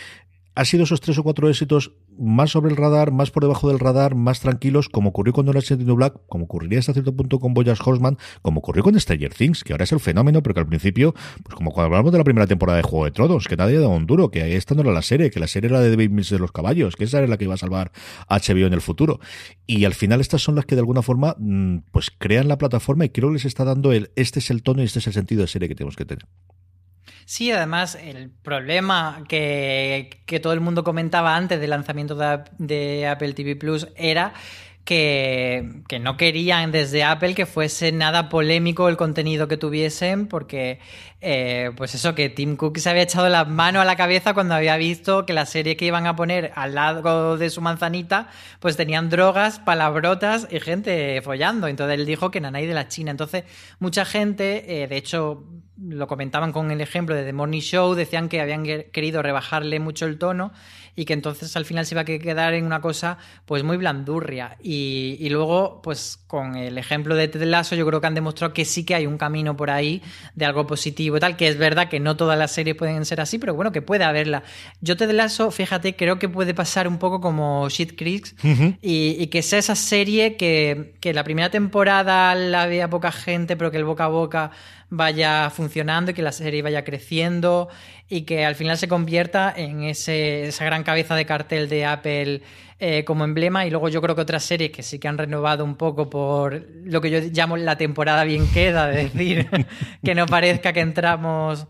ha sido esos tres o cuatro éxitos más sobre el radar, más por debajo del radar, más tranquilos, como ocurrió con Orange is Black, como ocurriría hasta cierto punto con Boyas Horseman, como ocurrió con Stranger Things, que ahora es el fenómeno, pero que al principio, pues como cuando hablamos de la primera temporada de Juego de Tronos, que nadie dado un duro, que esta no era la serie, que la serie era de David Mills de los caballos, que esa era la que iba a salvar HBO en el futuro. Y al final estas son las que de alguna forma, mm, pues crean la plataforma y creo que les está dando el, este es el tono y este es el sentido de serie que tenemos que tener. Sí, además, el problema que, todo el mundo comentaba antes del lanzamiento de, Apple TV Plus era que, no querían desde Apple que fuese nada polémico el contenido que tuviesen, porque eh, pues eso, que Tim Cook se había echado la mano a la cabeza cuando había visto que la serie que iban a poner al lado de su manzanita, pues tenían drogas, palabrotas y gente follando. Entonces él dijo que nanay de la China. Entonces, mucha gente, eh, de hecho, lo comentaban con el ejemplo de The Morning Show, decían que habían querido rebajarle mucho el tono y que entonces al final se iba a quedar en una cosa pues muy blandurria. Y, luego, pues con el ejemplo de Ted Lasso, yo creo que han demostrado que sí que hay un camino por ahí de algo positivo y tal, que es verdad que no todas las series pueden ser así, pero bueno, que puede haberla. Yo Ted Lasso, fíjate, creo que puede pasar un poco como Shit Creeks y, que sea esa serie que, que la primera temporada la vea poca gente, pero que el boca a boca vaya funcionando y que la serie vaya creciendo y que al final se convierta en ese, esa gran cabeza de cartel de Apple eh, como emblema. Y luego yo creo que otras series que sí que han renovado un poco por lo que yo llamo la temporada bien queda, es decir, que no parezca que entramos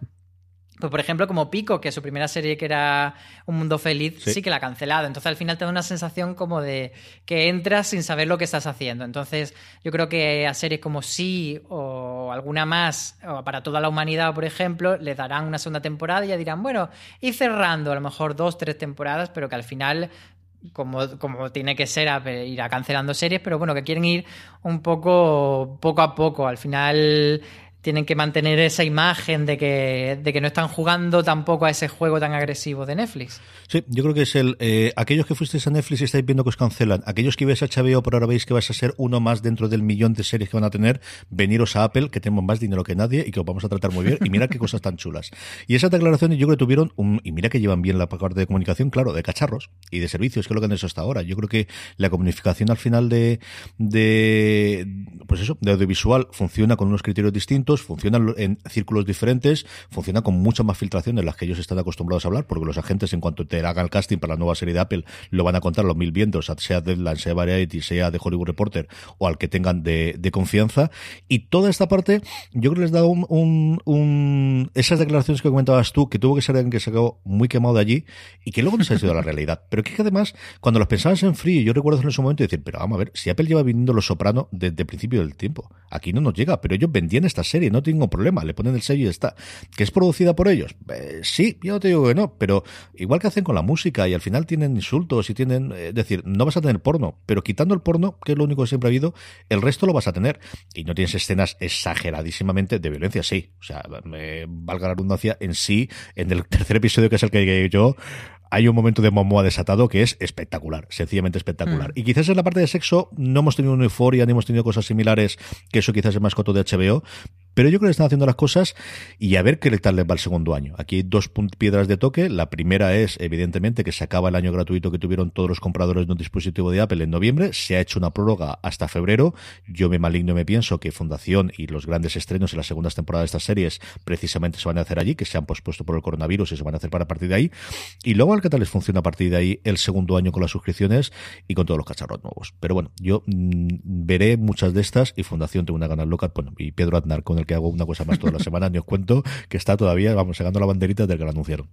pues por ejemplo, como Pico, que su primera serie que era Un Mundo Feliz, sí. que la ha cancelado. Entonces al final te da una sensación como de que entras sin saber lo que estás haciendo. Entonces yo creo que a series como Sí o alguna más, o para toda la humanidad, por ejemplo, le darán una segunda temporada y ya dirán, bueno, y cerrando a lo mejor dos, tres temporadas, pero que al final como, como, tiene que ser, irá cancelando series, pero bueno, que quieren ir un poco poco a poco. Al final tienen que mantener esa imagen de que, de que no están jugando tampoco a ese juego tan agresivo de Netflix. Sí, yo creo que es el. Eh, aquellos que fuisteis a Netflix y estáis viendo que os cancelan, aquellos que ibais a HBO por ahora veis que vais a ser uno más dentro del millón de series que van a tener, veniros a Apple, que tenemos más dinero que nadie y que os vamos a tratar muy bien. Y mira qué cosas tan chulas. Y esas declaraciones yo creo que tuvieron, un, y mira que llevan bien la parte de comunicación, claro, de cacharros y de servicios, que es lo que han hecho hasta ahora. Yo creo que la comunicación al final de, de pues eso, de audiovisual funciona con unos criterios distintos funcionan en círculos diferentes, funcionan con mucha más filtración de las que ellos están acostumbrados a hablar, porque los agentes, en cuanto te hagan el casting para la nueva serie de Apple, lo van a contar los mil vientos, sea Deadline, sea Variety, sea de Hollywood Reporter, o al que tengan de, confianza. Y toda esta parte, yo creo que les da un, un, esas declaraciones que comentabas tú, que tuvo que ser alguien que se quedó muy quemado de allí, y que luego no se ha sido la realidad. Pero que, además, cuando los pensabas en frío, yo recuerdo en ese momento decir, pero vamos a ver, si Apple lleva viniendo Los Soprano desde el principio del tiempo, aquí no nos llega, pero ellos vendían esta serie no tengo problema, le ponen el sello y está. ¿Que es producida por ellos? Eh, sí, yo no te digo que no, pero igual que hacen con la música y al final tienen insultos y tienen, eh, es decir, no vas a tener porno, pero quitando el porno, que es lo único que siempre ha habido, el resto lo vas a tener. Y no tienes escenas exageradísimamente de violencia, sí. O sea, me valga la redundancia, en sí, en el tercer episodio que es el que yo, hay un momento de Momoa desatado que es espectacular, sencillamente espectacular. Mm. Y quizás en la parte de sexo no hemos tenido una euforia ni hemos tenido cosas similares, que eso quizás es más coto de HBO, Pero yo creo que están haciendo las cosas y a ver qué tal les va el segundo año. Aquí hay dos piedras de toque. La primera es, evidentemente, que se acaba el año gratuito que tuvieron todos los compradores de un dispositivo de Apple en noviembre. Se ha hecho una prórroga hasta febrero. Yo me maligno me pienso que Fundación y los grandes estrenos en las segundas temporadas de estas series precisamente se van a hacer allí, que se han pospuesto por el coronavirus y se van a hacer para partir de ahí. Y luego al que tal les funciona a partir de ahí el segundo año con las suscripciones y con todos los cacharros nuevos. Pero bueno, yo mm, veré muchas de estas y Fundación tengo una ganas loca. Bueno, y Pedro Aznar, con el que hago una cosa más toda la semana, ni os cuento que está todavía, vamos, sacando la banderita del que lo anunciaron.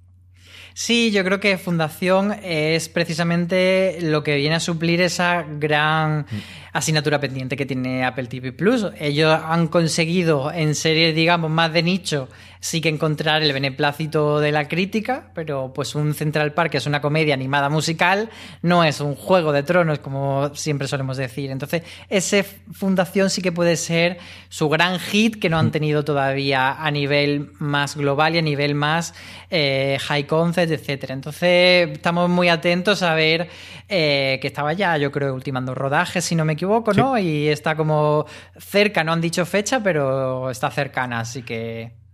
Sí, yo creo que Fundación es precisamente lo que viene a suplir esa gran mm. asignatura pendiente que tiene Apple TV Plus. Ellos han conseguido en series, digamos, más de nicho sí que encontrar el beneplácito de la crítica, pero pues un Central Park, es una comedia animada musical, no es un juego de tronos, como siempre solemos decir. Entonces, ese Fundación sí que puede ser su gran hit que no han tenido todavía a nivel más global y a nivel más eh, high concept, etcétera. Entonces, estamos muy atentos a ver eh, que estaba ya, yo creo, ultimando rodajes, si no me equivoco, ¿no? Y está como cerca, no han dicho fecha, pero está cercana, así que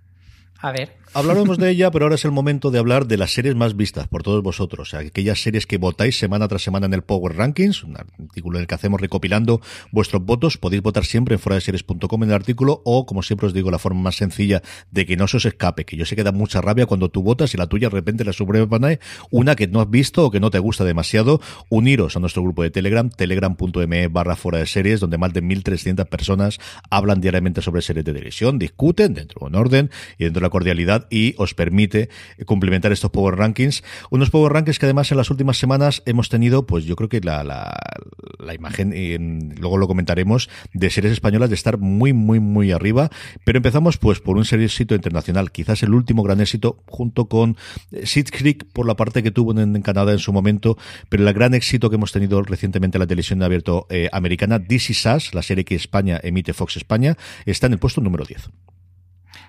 a ver. Hablaremos de ella, pero ahora es el momento de hablar de las series más vistas por todos vosotros. Aquellas series que votáis semana tras semana en el Power Rankings, un artículo en el que hacemos recopilando vuestros votos. Podéis votar siempre en foradeseries.com en el artículo o, como siempre os digo, la forma más sencilla de que no se os escape, que yo sé que da mucha rabia cuando tú votas y la tuya de repente la subrepanae una que no has visto o que no te gusta demasiado. Uniros a nuestro grupo de Telegram, telegram.me barra fuera de series, donde más de 1.300 personas hablan diariamente sobre series de televisión, discuten dentro de un orden y dentro de la cordialidad y os permite complementar estos Power Rankings. Unos Power Rankings que además en las últimas semanas hemos tenido, pues yo creo que la, la, imagen, y luego lo comentaremos, de series españolas de estar muy, muy, muy arriba. Pero empezamos pues por un éxito internacional, quizás el último gran éxito, junto con eh, Sid Creek por la parte que tuvo en, Canadá en su momento, pero el gran éxito que hemos tenido recientemente en la televisión de abierto eh, americana, Is Us, la serie que España emite Fox España, está en el puesto número 10.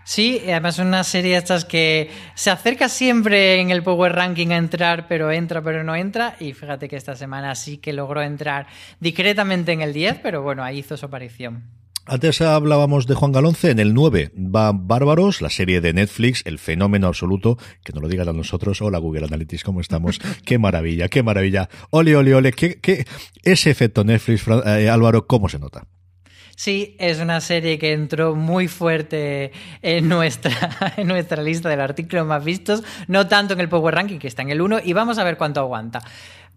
Sí, además es una serie de estas que se acerca siempre en el Power Ranking a entrar, pero entra, pero no entra. Y fíjate que esta semana sí que logró entrar discretamente en el 10, pero bueno, ahí hizo su aparición. Antes hablábamos de Juan Galonce, en el 9 va Bárbaros, la serie de Netflix, el fenómeno absoluto, que nos lo digan a nosotros, hola Google Analytics, ¿cómo estamos? qué maravilla, qué maravilla. Ole, ole, ole, qué, qué, ese efecto Netflix, eh, Álvaro, ¿cómo se nota? Sí, es una serie que entró muy fuerte en nuestra, en nuestra lista del artículo más vistos, no tanto en el Power Ranking, que está en el 1, y vamos a ver cuánto aguanta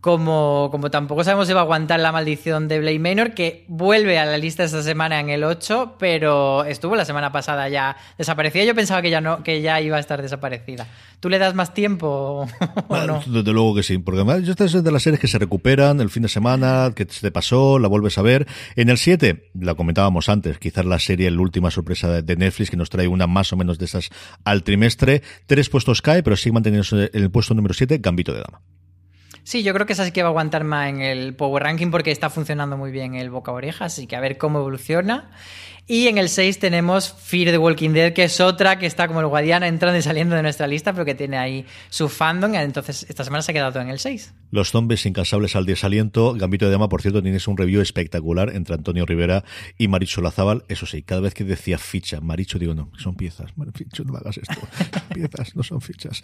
como, como tampoco sabemos si va a aguantar la maldición de Blade Manor, que vuelve a la lista esta semana en el 8, pero estuvo la semana pasada ya desaparecida. Yo pensaba que ya no, que ya iba a estar desaparecida. ¿Tú le das más tiempo o no? Desde luego que sí, porque además esta es de las series que se recuperan el fin de semana, que se te pasó, la vuelves a ver. En el 7, la comentábamos antes, quizás la serie, la última sorpresa de Netflix, que nos trae una más o menos de esas al trimestre. Tres puestos cae, pero sigue manteniéndose en el puesto número 7, Gambito de Dama. Sí, yo creo que esa sí que va a aguantar más en el Power Ranking porque está funcionando muy bien el boca oreja, así que a ver cómo evoluciona. Y en el 6 tenemos Fear the Walking Dead, que es otra que está como el Guadiana entrando y saliendo de nuestra lista, pero que tiene ahí su fandom. Entonces, esta semana se ha quedado en el 6. Los zombies incansables al desaliento. Gambito de Dama, por cierto, tienes un review espectacular entre Antonio Rivera y Maricho Lazábal. Eso sí, cada vez que decía ficha, Maricho, digo, no, son piezas. Maricho, no hagas esto. Son piezas, no son fichas.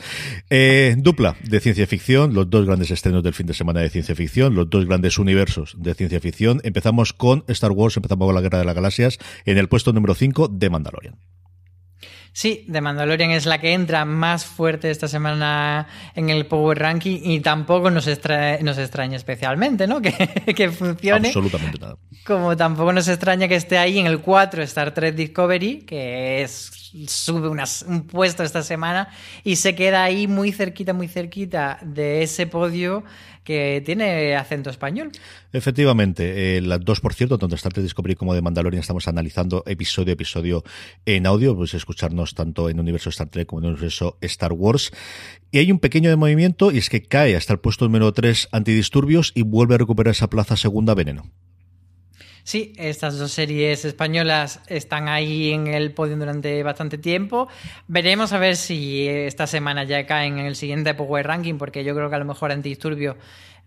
Eh, dupla de ciencia ficción, los dos grandes estrenos del fin de semana de ciencia ficción, los dos grandes universos de ciencia ficción. Empezamos con Star Wars, empezamos con la Guerra de las Galaxias en el puesto número 5 de Mandalorian. Sí, The Mandalorian es la que entra más fuerte esta semana en el Power Ranking y tampoco nos, nos extraña especialmente, ¿no? Que, que funcione. Absolutamente nada. Como tampoco nos extraña que esté ahí en el 4 Star Trek Discovery, que es sube un puesto esta semana y se queda ahí muy cerquita, muy cerquita de ese podio tiene acento español. Efectivamente, eh, las dos, por cierto, tanto Star Trek Discovery como de Mandalorian estamos analizando episodio a episodio en audio, pues escucharnos tanto en universo Star Trek como en universo Star Wars. Y hay un pequeño de movimiento y es que cae hasta el puesto número 3 antidisturbios y vuelve a recuperar esa plaza segunda veneno. Sí, estas dos series españolas están ahí en el podio durante bastante tiempo. Veremos a ver si esta semana ya caen en el siguiente Power Ranking, porque yo creo que a lo mejor Antidisturbio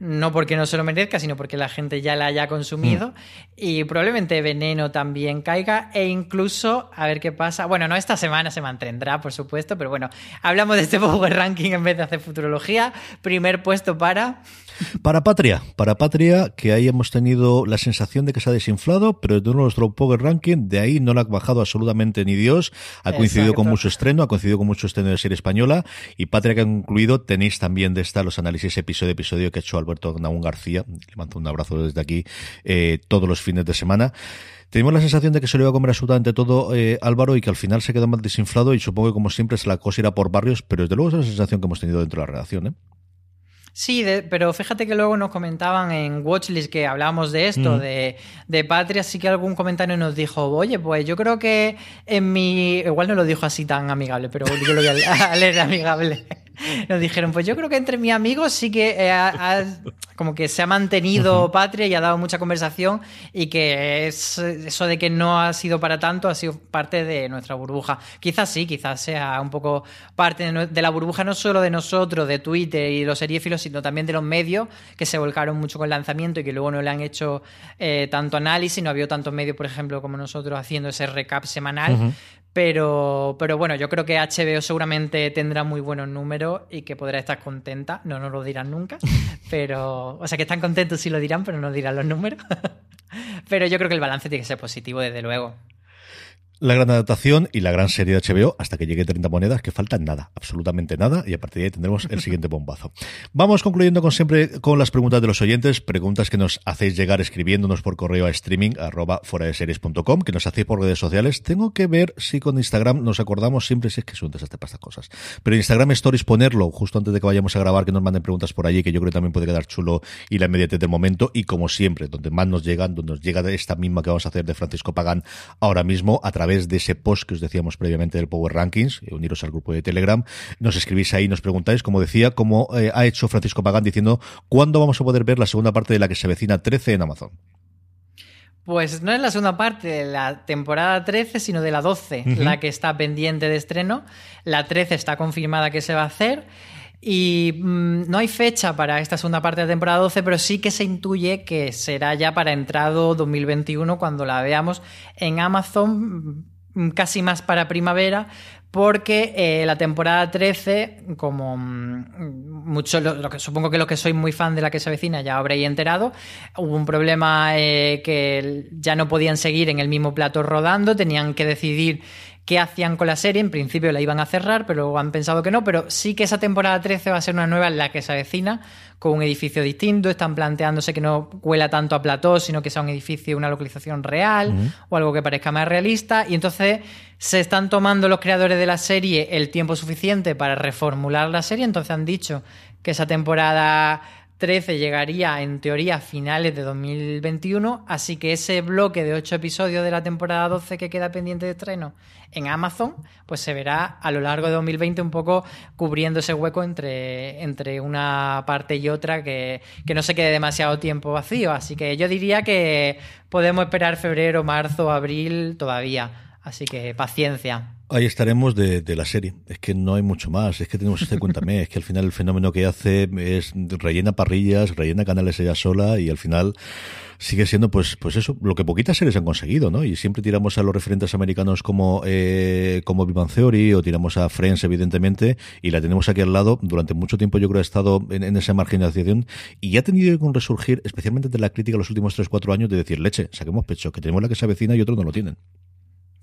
no porque no se lo merezca, sino porque la gente ya la haya consumido. Mm. Y probablemente Veneno también caiga. E incluso, a ver qué pasa. Bueno, no esta semana se mantendrá, por supuesto, pero bueno, hablamos de este Power Ranking en vez de hacer futurología. Primer puesto para. Para Patria, para Patria, que ahí hemos tenido la sensación de que se ha desinflado, pero de nuestro Power Ranking, de ahí no la ha bajado absolutamente ni Dios. Ha coincidido con mucho estreno, ha coincidido con mucho estreno de serie española. Y Patria que ha concluido, tenéis también de esta los análisis episodio episodio que ha hecho Alberto Naún García, le mando un abrazo desde aquí, eh, todos los fines de semana. Tenemos la sensación de que se lo iba a comer absolutamente todo eh, Álvaro y que al final se quedó más desinflado y supongo que como siempre es la cosa irá por barrios, pero desde luego es la sensación que hemos tenido dentro de la redacción. ¿eh? Sí, pero fíjate que luego nos comentaban en Watchlist que hablábamos de esto, mm. de, de, Patria, sí que algún comentario nos dijo, oye, pues yo creo que en mi... Igual no lo dijo así tan amigable, pero yo lo voy a leer amigable. nos dijeron, pues yo creo que entre mis amigos sí que eh, como que se ha mantenido patria y ha dado mucha conversación y que eso de que no ha sido para tanto ha sido parte de nuestra burbuja. Quizás sí, quizás sea un poco parte de, la burbuja no solo de nosotros, de Twitter y los seriéfilos, sino también de los medios que se volcaron mucho con el lanzamiento y que luego no le han hecho eh, tanto análisis, no ha habido tantos medios, por ejemplo, como nosotros haciendo ese recap semanal. Pero, pero bueno, yo creo que HBO seguramente tendrá muy buenos números y que podrá estar contenta. No nos lo dirán nunca. Pero, o sea, que están contentos si lo dirán, pero no dirán los números. pero yo creo que el balance tiene que ser positivo, desde luego la gran adaptación y la gran serie de HBO hasta que llegue 30 monedas, que faltan nada, absolutamente nada, y a partir de ahí tendremos el siguiente bombazo. Vamos concluyendo con siempre con las preguntas de los oyentes, preguntas que nos hacéis llegar escribiéndonos por correo a streaming arroba fuera de series.com, que nos hacéis por redes sociales. Tengo que ver si con Instagram nos acordamos siempre si es que son de para estas cosas. Pero Instagram Stories ponerlo justo antes de que vayamos a grabar, que nos manden preguntas por allí, que yo creo que también puede quedar chulo y la inmediatez del momento. Y como siempre, donde más nos llegan, donde nos llega esta misma que vamos a hacer de Francisco Pagán ahora mismo, a través de ese post que os decíamos previamente del Power Rankings, eh, uniros al grupo de Telegram, nos escribís ahí, nos preguntáis, como decía, cómo eh, ha hecho Francisco Pagán diciendo cuándo vamos a poder ver la segunda parte de la que se vecina 13 en Amazon. Pues no es la segunda parte de la temporada 13, sino de la 12, la que está pendiente de estreno. La 13 está confirmada que se va a hacer. Y mm, no hay fecha para esta segunda parte de la temporada 12, pero sí que se intuye que será ya para entrado 2021 cuando la veamos en Amazon, mm, casi más para primavera, porque eh, la temporada 13, como mm, mucho, lo, que supongo que los que sois muy fan de la que se avecina ya habréis enterado, hubo un problema eh, que ya no podían seguir en el mismo plato rodando, tenían que decidir qué hacían con la serie. En principio la iban a cerrar, pero han pensado que no. Pero sí que esa temporada 13 va a ser una nueva en la que se avecina con un edificio distinto. Están planteándose que no huela tanto a plató, sino que sea un edificio, una localización real o algo que parezca más realista. Y entonces se están tomando los creadores de la serie el tiempo suficiente para reformular la serie. Entonces han dicho que esa temporada 13 llegaría en teoría a finales de 2021, así que ese bloque de 8 episodios de la temporada 12 que queda pendiente de estreno en Amazon, pues se verá a lo largo de 2020 un poco cubriendo ese hueco entre, entre una parte y otra que, que no se quede demasiado tiempo vacío. Así que yo diría que podemos esperar febrero, marzo, abril todavía. Así que paciencia. Ahí estaremos de, la serie. Es que no hay mucho más. Es que tenemos este cuéntame. Es que al final el fenómeno que hace es rellena parrillas, rellena canales ella sola y al final sigue siendo pues pues eso lo que poquitas series han conseguido no y siempre tiramos a los referentes americanos como eh, como Vivan Theory o tiramos a Friends evidentemente y la tenemos aquí al lado durante mucho tiempo yo creo ha estado en, esa marginalización y ha tenido que resurgir especialmente de la crítica los últimos 3-4 años de decir leche saquemos pecho que tenemos la que se avecina y otros no lo tienen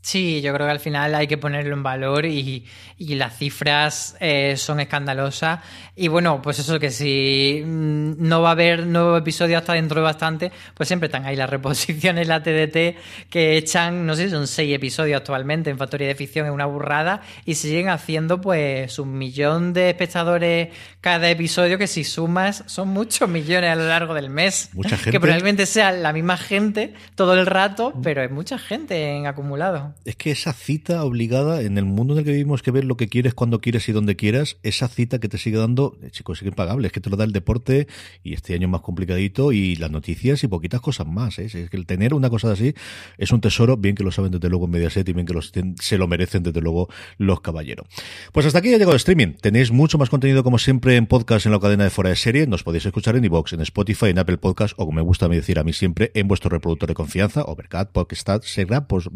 Sí, yo creo que al final hay que ponerlo en valor y, y las cifras eh, son escandalosas. Y bueno, pues eso que si mm, no va a haber nuevo episodio hasta dentro de bastante, pues siempre están ahí las reposiciones, la TDT, que echan, no sé, son seis episodios actualmente en Factoría de Ficción, es una burrada, y siguen haciendo pues un millón de espectadores cada episodio, que si sumas son muchos millones a lo largo del mes. Mucha gente. Que probablemente sea la misma gente todo el rato, pero es mucha gente en acumulado. Es que esa cita obligada en el mundo en el que vivimos, que ver lo que quieres, cuando quieres y donde quieras, esa cita que te sigue dando, eh, chicos, es impagable. Es que te lo da el deporte y este año más complicadito y las noticias y poquitas cosas más. ¿eh? Es que el tener una cosa así es un tesoro, bien que lo saben desde luego en Mediaset y bien que los, se lo merecen desde luego los caballeros. Pues hasta aquí ha llegado el streaming. Tenéis mucho más contenido como siempre en podcast en la cadena de fuera de serie. Nos podéis escuchar en iVoox, en Spotify, en Apple Podcast o como me gusta decir a mí siempre, en vuestro reproductor de confianza, Overcat, Podcast, será pues,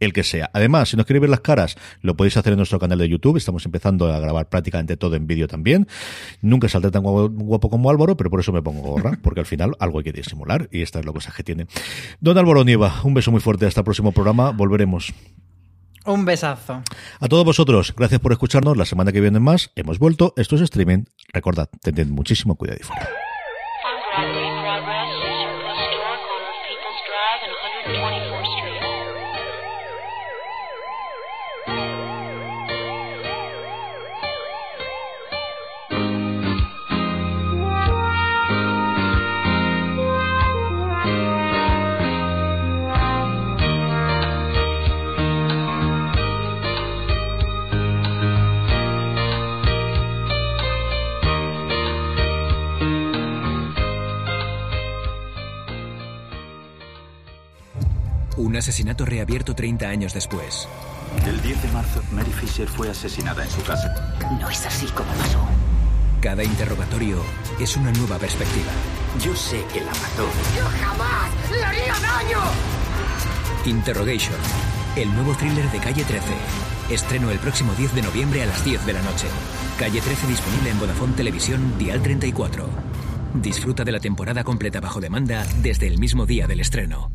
el que sea. Además, si nos queréis ver las caras, lo podéis hacer en nuestro canal de YouTube. Estamos empezando a grabar prácticamente todo en vídeo también. Nunca saldré tan guapo como Álvaro, pero por eso me pongo gorra, porque al final algo hay que disimular y esta es la cosa que tiene. Don Álvaro Nieva, un beso muy fuerte. Hasta el próximo programa. Volveremos. Un besazo. A todos vosotros, gracias por escucharnos. La semana que viene más hemos vuelto. Esto es streaming. Recordad, tened muchísimo cuidado y fuera. Un asesinato reabierto 30 años después. El 10 de marzo, Mary Fisher fue asesinada en su casa. No es así como pasó. Cada interrogatorio es una nueva perspectiva. Yo sé que la mató. ¡Yo jamás le haría daño! Interrogation, el nuevo thriller de Calle 13. Estreno el próximo 10 de noviembre a las 10 de la noche. Calle 13 disponible en Vodafone Televisión Dial 34. Disfruta de la temporada completa bajo demanda desde el mismo día del estreno.